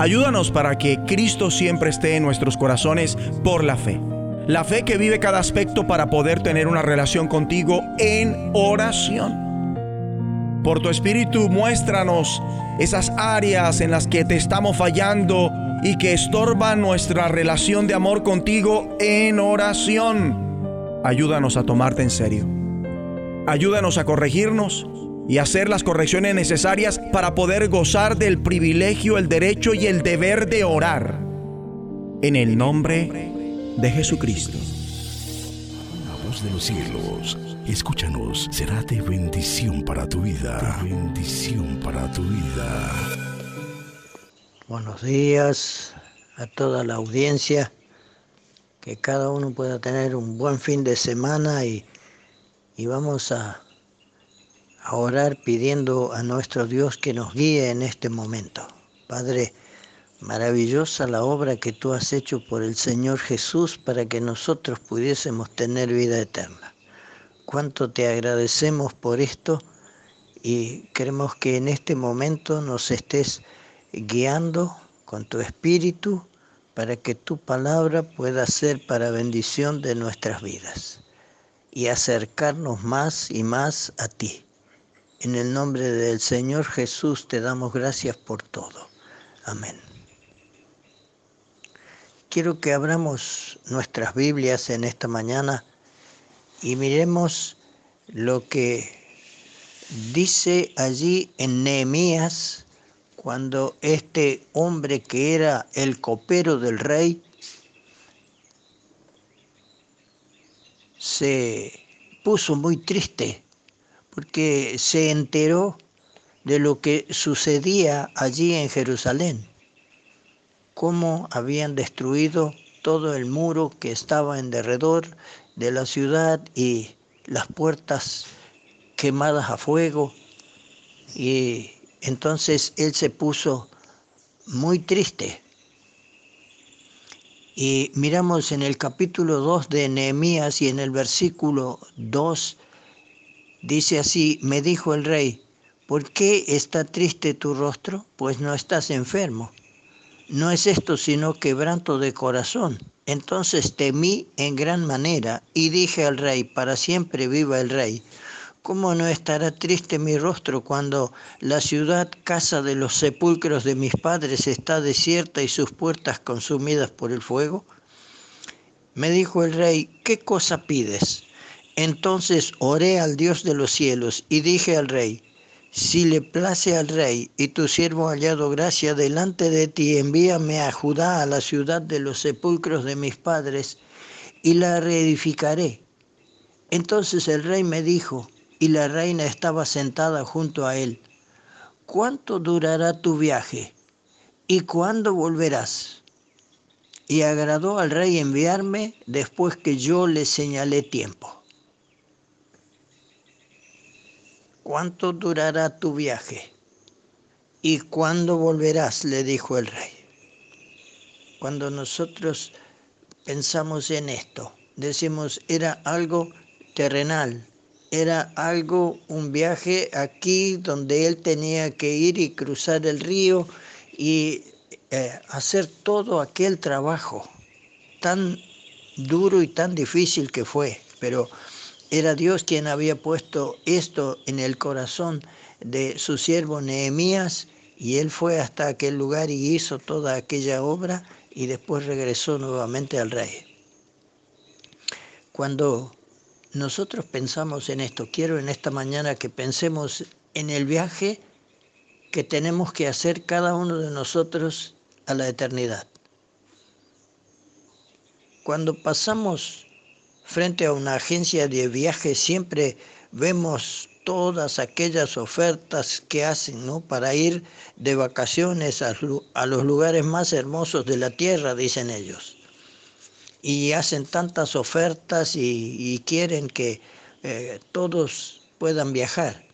ayúdanos para que Cristo siempre esté en nuestros corazones por la fe. La fe que vive cada aspecto para poder tener una relación contigo en oración. Por tu Espíritu muéstranos esas áreas en las que te estamos fallando y que estorban nuestra relación de amor contigo en oración ayúdanos a tomarte en serio. Ayúdanos a corregirnos y hacer las correcciones necesarias para poder gozar del privilegio, el derecho y el deber de orar. En el nombre de Jesucristo. La voz de los cielos, escúchanos, será de bendición para tu vida. De bendición para tu vida. Buenos días a toda la audiencia que cada uno pueda tener un buen fin de semana y, vamos a, a orar pidiendo a nuestro Dios que nos guíe en este momento. Padre, maravillosa la obra que tú has hecho por el Señor Jesús para que nosotros pudiésemos tener vida eterna. Cuánto te agradecemos por esto y queremos que en este momento nos estés guiando con tu espíritu para que tu palabra pueda ser para bendición de nuestras vidas y acercarnos más y más a ti. En el nombre del Señor Jesús te damos gracias por todo. Amén. Quiero que abramos nuestras Biblias en esta mañana y miremos lo que dice allí en Nehemías cuando este hombre que era el copero del rey se puso muy triste porque se enteró de lo que sucedía allí en Jerusalén, cómo habían destruido todo el muro que estaba en derredor de la ciudad y las puertas quemadas a fuego y entonces él se puso muy triste Y miramos en el capítulo 2 de Nehemías y en el versículo 2 dice así, me dijo el rey, ¿por qué está triste tu rostro? Pues no estás enfermo. No es esto sino quebranto de corazón. Entonces temí en gran manera y dije al rey, para siempre viva el rey. ¿Cómo no estará triste mi rostro cuando la ciudad, casa de los sepulcros de mis padres, está desierta y sus puertas consumidas por el fuego? Me dijo el rey, ¿qué cosa pides? Entonces oré al Dios de los cielos y dije al rey, si le place al rey y tu siervo hallado gracia delante de ti, envíame a Judá, a la ciudad de los sepulcros de mis padres, y la reedificaré. Entonces el rey me dijo, y la reina estaba sentada junto a él, ¿cuánto durará tu viaje? ¿Y cuándo volverás? Y agradó al rey enviarme después que yo le señalé tiempo. ¿Cuánto durará tu viaje? ¿Y cuándo volverás? le dijo el rey. Cuando nosotros pensamos en esto, decimos, era algo terrenal, era algo, un viaje aquí donde él tenía que ir y cruzar el río y eh, hacer todo aquel trabajo tan duro y tan difícil que fue, pero era Dios quien había puesto esto en el corazón de su siervo Nehemías y él fue hasta aquel lugar y hizo toda aquella obra y después regresó nuevamente al rey. Cuando nosotros pensamos en esto, quiero en esta mañana que pensemos en el viaje que tenemos que hacer cada uno de nosotros a la eternidad. Cuando pasamos frente a una agencia de viaje siempre vemos todas aquellas ofertas que hacen ¿no? para ir de vacaciones a, a los lugares más hermosos de la tierra, dicen ellos y hacen tantas ofertas y, quieren que eh, todos puedan viajar.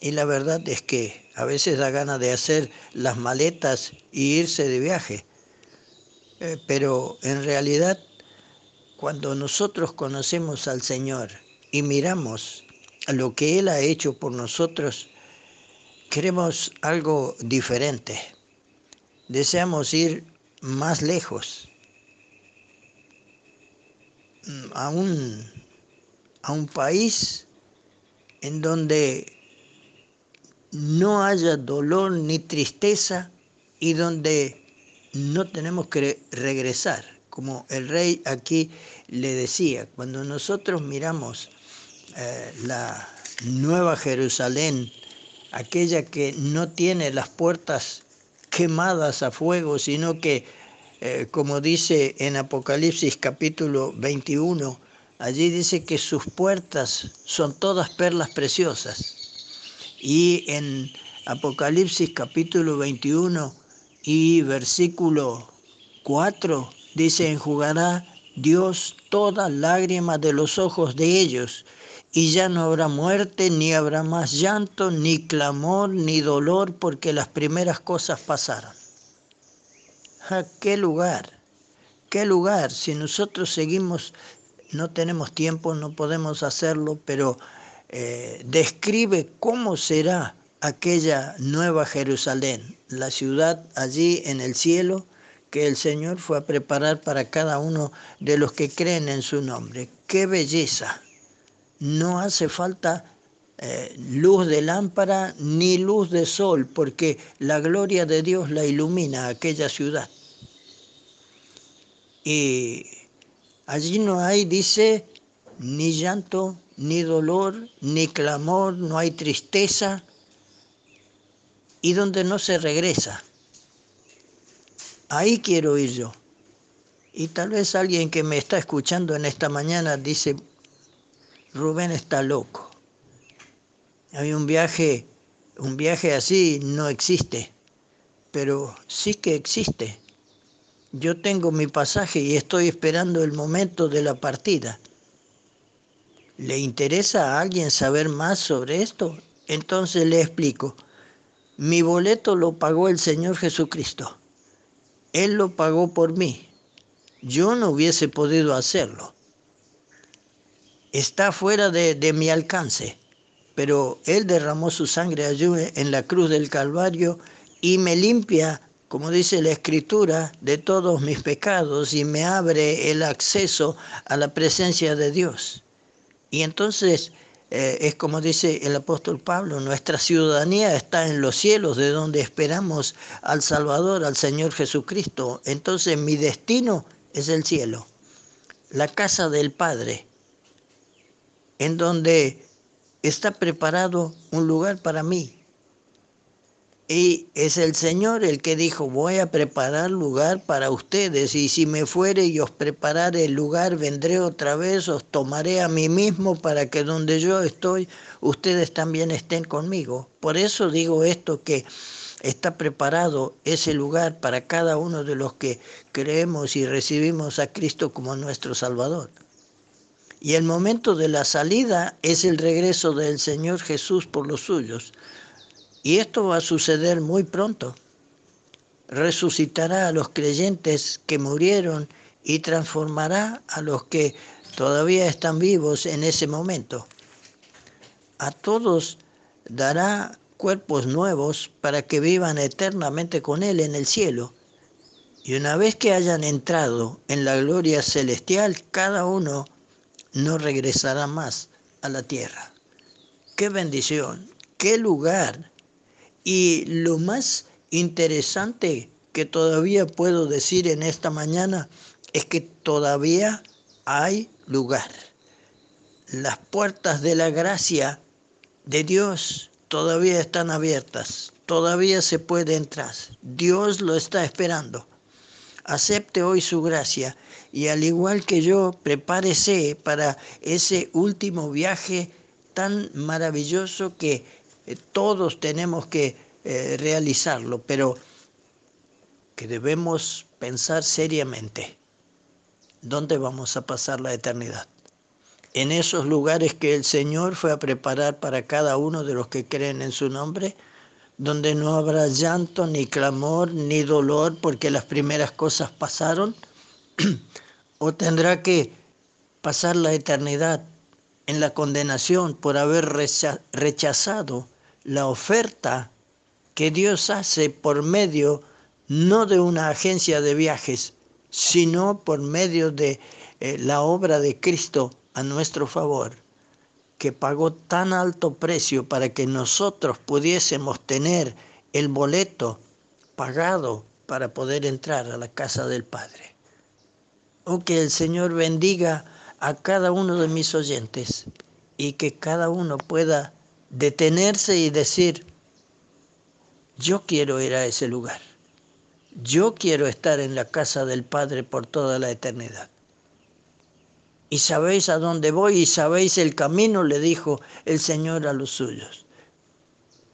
Y la verdad es que a veces da ganas de hacer las maletas y irse de viaje. Eh, pero en realidad, cuando nosotros conocemos al Señor y miramos lo que Él ha hecho por nosotros, queremos algo diferente. Deseamos ir más lejos a un, a un país en donde no haya dolor ni tristeza y donde no tenemos que regresar, como el rey aquí le decía, cuando nosotros miramos eh, la nueva Jerusalén, aquella que no tiene las puertas quemadas a fuego, sino que eh, como dice en Apocalipsis capítulo 21, allí dice que sus puertas son todas perlas preciosas. Y en Apocalipsis capítulo 21 y versículo 4 dice, enjugará Dios toda lágrima de los ojos de ellos, y ya no habrá muerte, ni habrá más llanto, ni clamor, ni dolor, porque las primeras cosas pasaron. ¿Qué lugar? ¿Qué lugar? Si nosotros seguimos, no tenemos tiempo, no podemos hacerlo, pero eh, describe cómo será aquella nueva Jerusalén, la ciudad allí en el cielo que el Señor fue a preparar para cada uno de los que creen en su nombre. ¡Qué belleza! No hace falta eh, luz de lámpara ni luz de sol, porque la gloria de Dios la ilumina aquella ciudad. Y allí no hay, dice, ni llanto, ni dolor, ni clamor, no hay tristeza, y donde no se regresa. Ahí quiero ir yo. Y tal vez alguien que me está escuchando en esta mañana dice, Rubén está loco. Hay un viaje, un viaje así no existe, pero sí que existe. Yo tengo mi pasaje y estoy esperando el momento de la partida. ¿Le interesa a alguien saber más sobre esto? Entonces le explico. Mi boleto lo pagó el Señor Jesucristo. Él lo pagó por mí. yo no hubiese podido hacerlo. Está fuera de, de mi alcance, pero Él derramó su sangre allí en la cruz del Calvario y me limpia, como dice la Escritura, de todos mis pecados y me abre el acceso a la presencia de Dios. Y entonces eh, es como dice el apóstol Pablo, nuestra ciudadanía está en los cielos, de donde esperamos al Salvador, al Señor Jesucristo. Entonces mi destino es el cielo, la casa del Padre, en donde está preparado un lugar para mí. Y es el Señor el que dijo, voy a preparar lugar para ustedes, y si me fuere y os preparare el lugar, vendré otra vez, os tomaré a mí mismo para que donde yo estoy, ustedes también estén conmigo. Por eso digo esto que está preparado ese lugar para cada uno de los que creemos y recibimos a Cristo como nuestro Salvador. Y el momento de la salida es el regreso del Señor Jesús por los suyos. Y esto va a suceder muy pronto. Resucitará a los creyentes que murieron y transformará a los que todavía están vivos en ese momento. A todos dará cuerpos nuevos para que vivan eternamente con Él en el cielo. Y una vez que hayan entrado en la gloria celestial, cada uno no regresará más a la tierra. Qué bendición, qué lugar. Y lo más interesante que todavía puedo decir en esta mañana es que todavía hay lugar. Las puertas de la gracia de Dios todavía están abiertas, todavía se puede entrar. Dios lo está esperando. Acepte hoy su gracia y al igual que yo, prepárese para ese último viaje tan maravilloso que eh, todos tenemos que eh, realizarlo, pero que debemos pensar seriamente dónde vamos a pasar la eternidad en esos lugares que el Señor fue a preparar para cada uno de los que creen en su nombre, donde no habrá llanto, ni clamor, ni dolor, porque las primeras cosas pasaron, o tendrá que pasar la eternidad en la condenación por haber rechazado la oferta que Dios hace por medio no de una agencia de viajes, sino por medio de eh, la obra de Cristo a nuestro favor, que pagó tan alto precio para que nosotros pudiésemos tener el boleto pagado para poder entrar a la casa del Padre. Oh, que el Señor bendiga a cada uno de mis oyentes y que cada uno pueda detenerse y decir, yo quiero ir a ese lugar. Yo quiero estar en la casa del Padre por toda la eternidad y sabéis a dónde voy y sabéis el camino, le dijo el Señor a los suyos.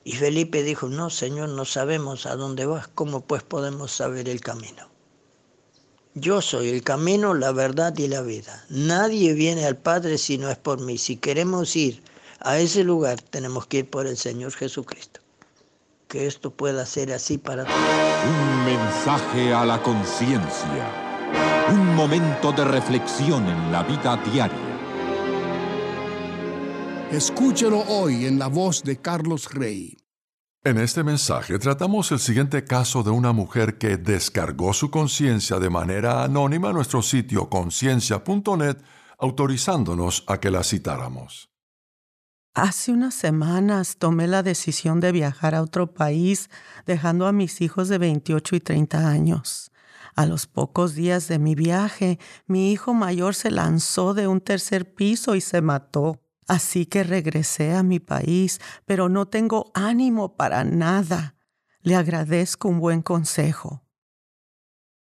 Y Felipe dijo, no, Señor, no sabemos a dónde vas, ¿cómo pues podemos saber el camino? Yo soy el camino, la verdad y la vida. Nadie viene al Padre si no es por mí. Si queremos ir a ese lugar, tenemos que ir por el Señor Jesucristo. Que esto pueda ser así para todos. Un mensaje a la conciencia un momento de reflexión en la vida diaria. Escúchelo hoy en la voz de Carlos Rey. En este mensaje tratamos el siguiente caso de una mujer que descargó su conciencia de manera anónima a nuestro sitio conciencia.net, autorizándonos a que la citáramos. Hace unas semanas tomé la decisión de viajar a otro país, dejando a mis hijos de 28 y 30 años. A los pocos días de mi viaje, mi hijo mayor se lanzó de un tercer piso y se mató. Así que regresé a mi país, pero no tengo ánimo para nada. Le agradezco un buen consejo.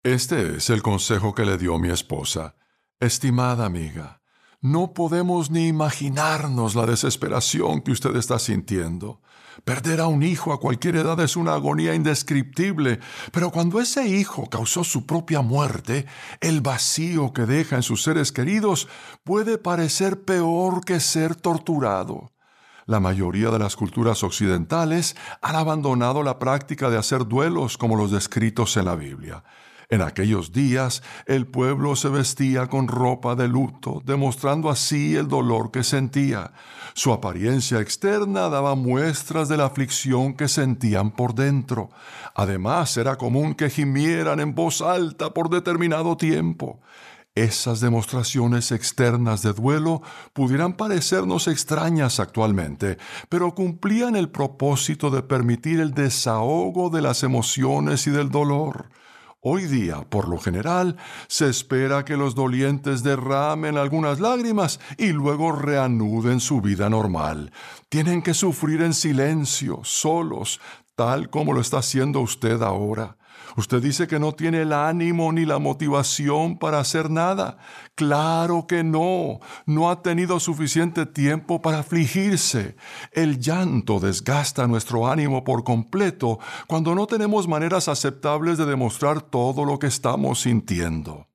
Este es el consejo que le dio mi esposa. Estimada amiga, no podemos ni imaginarnos la desesperación que usted está sintiendo. Perder a un hijo a cualquier edad es una agonía indescriptible, pero cuando ese hijo causó su propia muerte, el vacío que deja en sus seres queridos puede parecer peor que ser torturado. La mayoría de las culturas occidentales han abandonado la práctica de hacer duelos como los descritos en la Biblia. En aquellos días el pueblo se vestía con ropa de luto, demostrando así el dolor que sentía. Su apariencia externa daba muestras de la aflicción que sentían por dentro. Además era común que gimieran en voz alta por determinado tiempo. Esas demostraciones externas de duelo pudieran parecernos extrañas actualmente, pero cumplían el propósito de permitir el desahogo de las emociones y del dolor. Hoy día, por lo general, se espera que los dolientes derramen algunas lágrimas y luego reanuden su vida normal. Tienen que sufrir en silencio, solos, tal como lo está haciendo usted ahora. Usted dice que no tiene el ánimo ni la motivación para hacer nada. Claro que no. No ha tenido suficiente tiempo para afligirse. El llanto desgasta nuestro ánimo por completo cuando no tenemos maneras aceptables de demostrar todo lo que estamos sintiendo.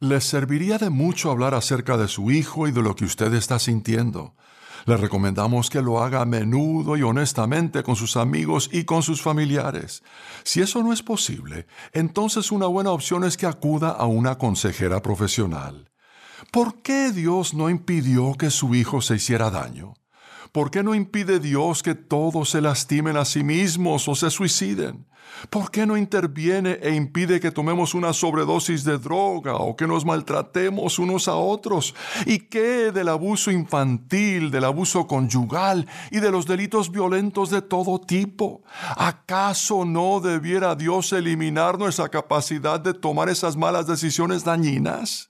Les serviría de mucho hablar acerca de su hijo y de lo que usted está sintiendo. Le recomendamos que lo haga a menudo y honestamente con sus amigos y con sus familiares. Si eso no es posible, entonces una buena opción es que acuda a una consejera profesional. ¿Por qué Dios no impidió que su hijo se hiciera daño? ¿Por qué no impide Dios que todos se lastimen a sí mismos o se suiciden? ¿Por qué no interviene e impide que tomemos una sobredosis de droga o que nos maltratemos unos a otros? ¿Y qué del abuso infantil, del abuso conyugal y de los delitos violentos de todo tipo? ¿Acaso no debiera Dios eliminar nuestra capacidad de tomar esas malas decisiones dañinas?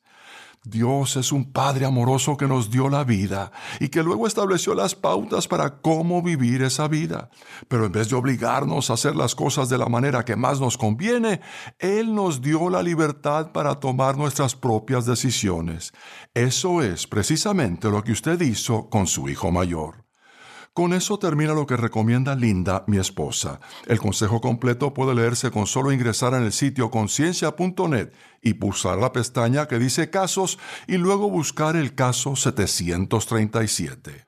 Dios es un Padre amoroso que nos dio la vida y que luego estableció las pautas para cómo vivir esa vida. Pero en vez de obligarnos a hacer las cosas de la manera que más nos conviene, Él nos dio la libertad para tomar nuestras propias decisiones. Eso es precisamente lo que usted hizo con su hijo mayor. Con eso termina lo que recomienda Linda, mi esposa. El consejo completo puede leerse con solo ingresar en el sitio conciencia.net y pulsar la pestaña que dice casos y luego buscar el caso 737.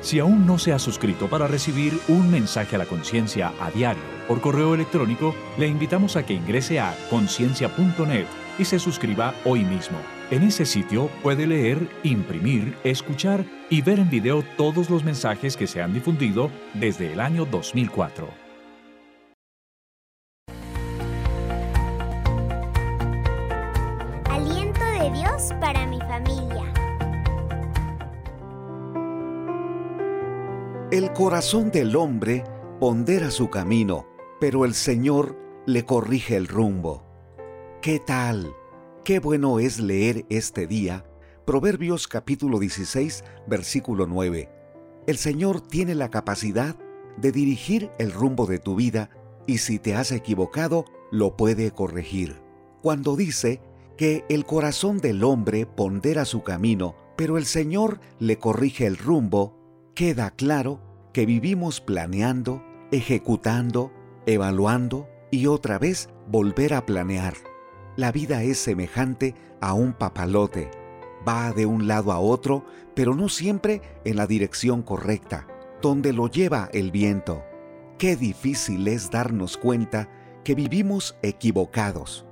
Si aún no se ha suscrito para recibir un mensaje a la conciencia a diario por correo electrónico, le invitamos a que ingrese a conciencia.net y se suscriba hoy mismo. En ese sitio puede leer, imprimir, escuchar y ver en video todos los mensajes que se han difundido desde el año 2004. Aliento de Dios para mi familia. El corazón del hombre pondera su camino, pero el Señor le corrige el rumbo. ¿Qué tal? Qué bueno es leer este día Proverbios capítulo 16, versículo 9. El Señor tiene la capacidad de dirigir el rumbo de tu vida y si te has equivocado, lo puede corregir. Cuando dice que el corazón del hombre pondera su camino, pero el Señor le corrige el rumbo, queda claro que vivimos planeando, ejecutando, evaluando y otra vez volver a planear. La vida es semejante a un papalote. Va de un lado a otro, pero no siempre en la dirección correcta, donde lo lleva el viento. Qué difícil es darnos cuenta que vivimos equivocados,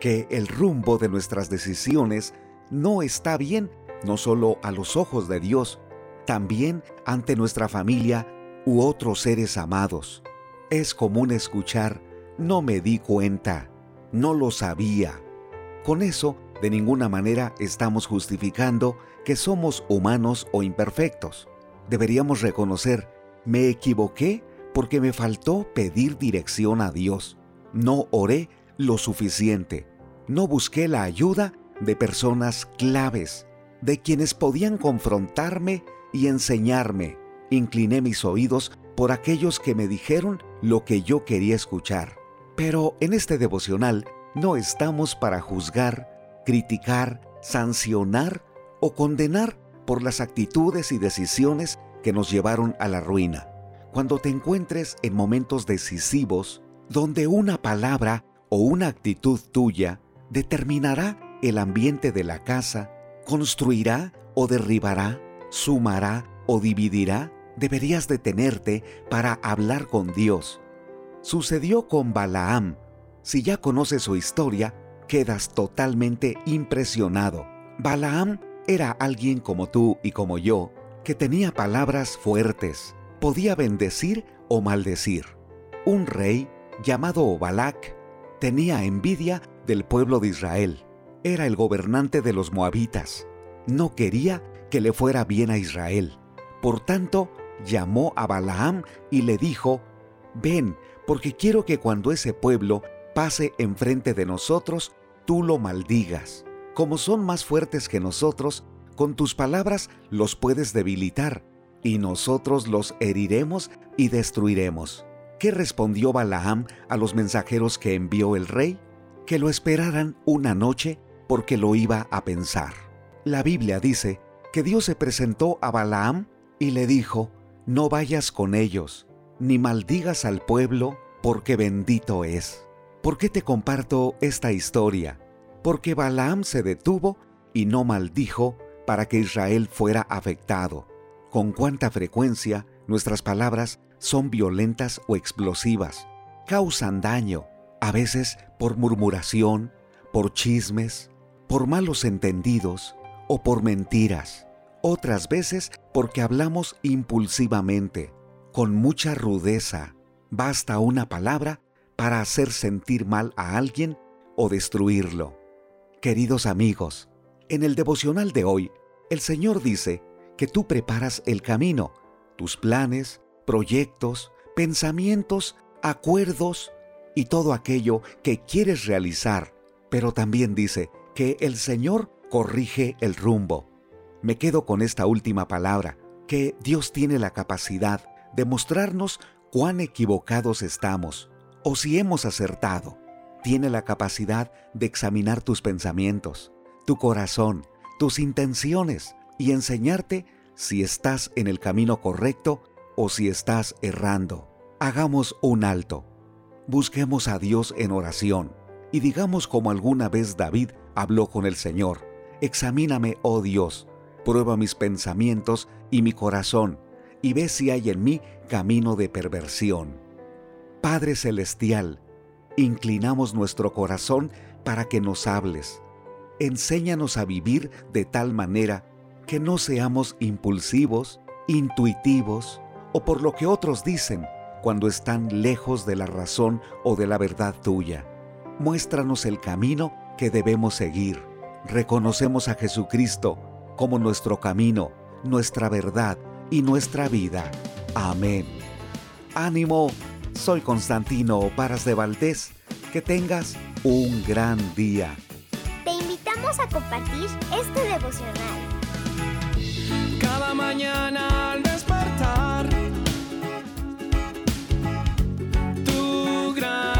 que el rumbo de nuestras decisiones no está bien no solo a los ojos de Dios, también ante nuestra familia u otros seres amados. Es común escuchar, no me di cuenta, no lo sabía. Con eso, de ninguna manera estamos justificando que somos humanos o imperfectos. Deberíamos reconocer, me equivoqué porque me faltó pedir dirección a Dios. No oré lo suficiente. No busqué la ayuda de personas claves, de quienes podían confrontarme y enseñarme. Incliné mis oídos por aquellos que me dijeron lo que yo quería escuchar. Pero en este devocional no estamos para juzgar, criticar, sancionar o condenar por las actitudes y decisiones que nos llevaron a la ruina. Cuando te encuentres en momentos decisivos donde una palabra o una actitud tuya determinará el ambiente de la casa, construirá o derribará, sumará o dividirá, deberías detenerte para hablar con Dios. Sucedió con Balaam, Si ya conoces su historia, quedas totalmente impresionado. Balaam era alguien como tú y como yo, que tenía palabras fuertes, podía bendecir o maldecir. Un rey llamado Balak tenía envidia del pueblo de Israel. Era el gobernante de los moabitas. No quería que le fuera bien a Israel. Por tanto, llamó a Balaam y le dijo, Ven, porque quiero que cuando ese pueblo pase enfrente de nosotros, tú lo maldigas. Como son más fuertes que nosotros, con tus palabras los puedes debilitar, y nosotros los heriremos y destruiremos. ¿Qué respondió Balaam a los mensajeros que envió el rey? Que lo esperaran una noche porque lo iba a pensar. La Biblia dice que Dios se presentó a Balaam y le dijo, no vayas con ellos, ni maldigas al pueblo, porque bendito es. ¿Por qué te comparto esta historia? Porque Balaam se detuvo y no maldijo para que Israel fuera afectado. Con cuánta frecuencia nuestras palabras son violentas o explosivas, causan daño, a veces por murmuración, por chismes, por malos entendidos o por mentiras, otras veces porque hablamos impulsivamente, con mucha rudeza. Basta una palabra para hacer sentir mal a alguien o destruirlo. Queridos amigos, en el devocional de hoy, el Señor dice que tú preparas el camino, tus planes, proyectos, pensamientos, acuerdos y todo aquello que quieres realizar, pero también dice que el Señor corrige el rumbo. Me quedo con esta última palabra, que Dios tiene la capacidad de mostrarnos cuán equivocados estamos o si hemos acertado. Tiene la capacidad de examinar tus pensamientos, tu corazón, tus intenciones y enseñarte si estás en el camino correcto o si estás errando. Hagamos un alto. Busquemos a Dios en oración y digamos como alguna vez David habló con el Señor. Examíname, oh Dios, prueba mis pensamientos y mi corazón, y ve si hay en mí camino de perversión. Padre Celestial, inclinamos nuestro corazón para que nos hables. Enséñanos a vivir de tal manera que no seamos impulsivos, intuitivos o por lo que otros dicen cuando están lejos de la razón o de la verdad tuya. Muéstranos el camino que debemos seguir. Reconocemos a Jesucristo como nuestro camino, nuestra verdad y nuestra vida. Amén. Ánimo, soy Constantino Paras de Valdés. Que tengas un gran día. Te invitamos a compartir este devocional. Cada mañana al despertar, tu gran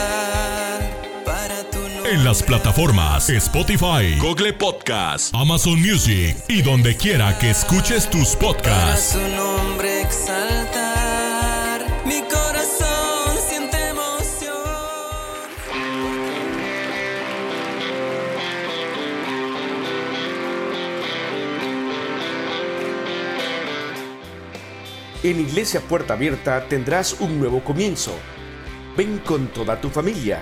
Para. En las plataformas Spotify, Google Podcast, Amazon Music y donde quiera que escuches tus podcasts. Su nombre exaltar. Mi corazón siente emoción. En Iglesia Puerta Abierta tendrás un nuevo comienzo. Ven con toda tu familia,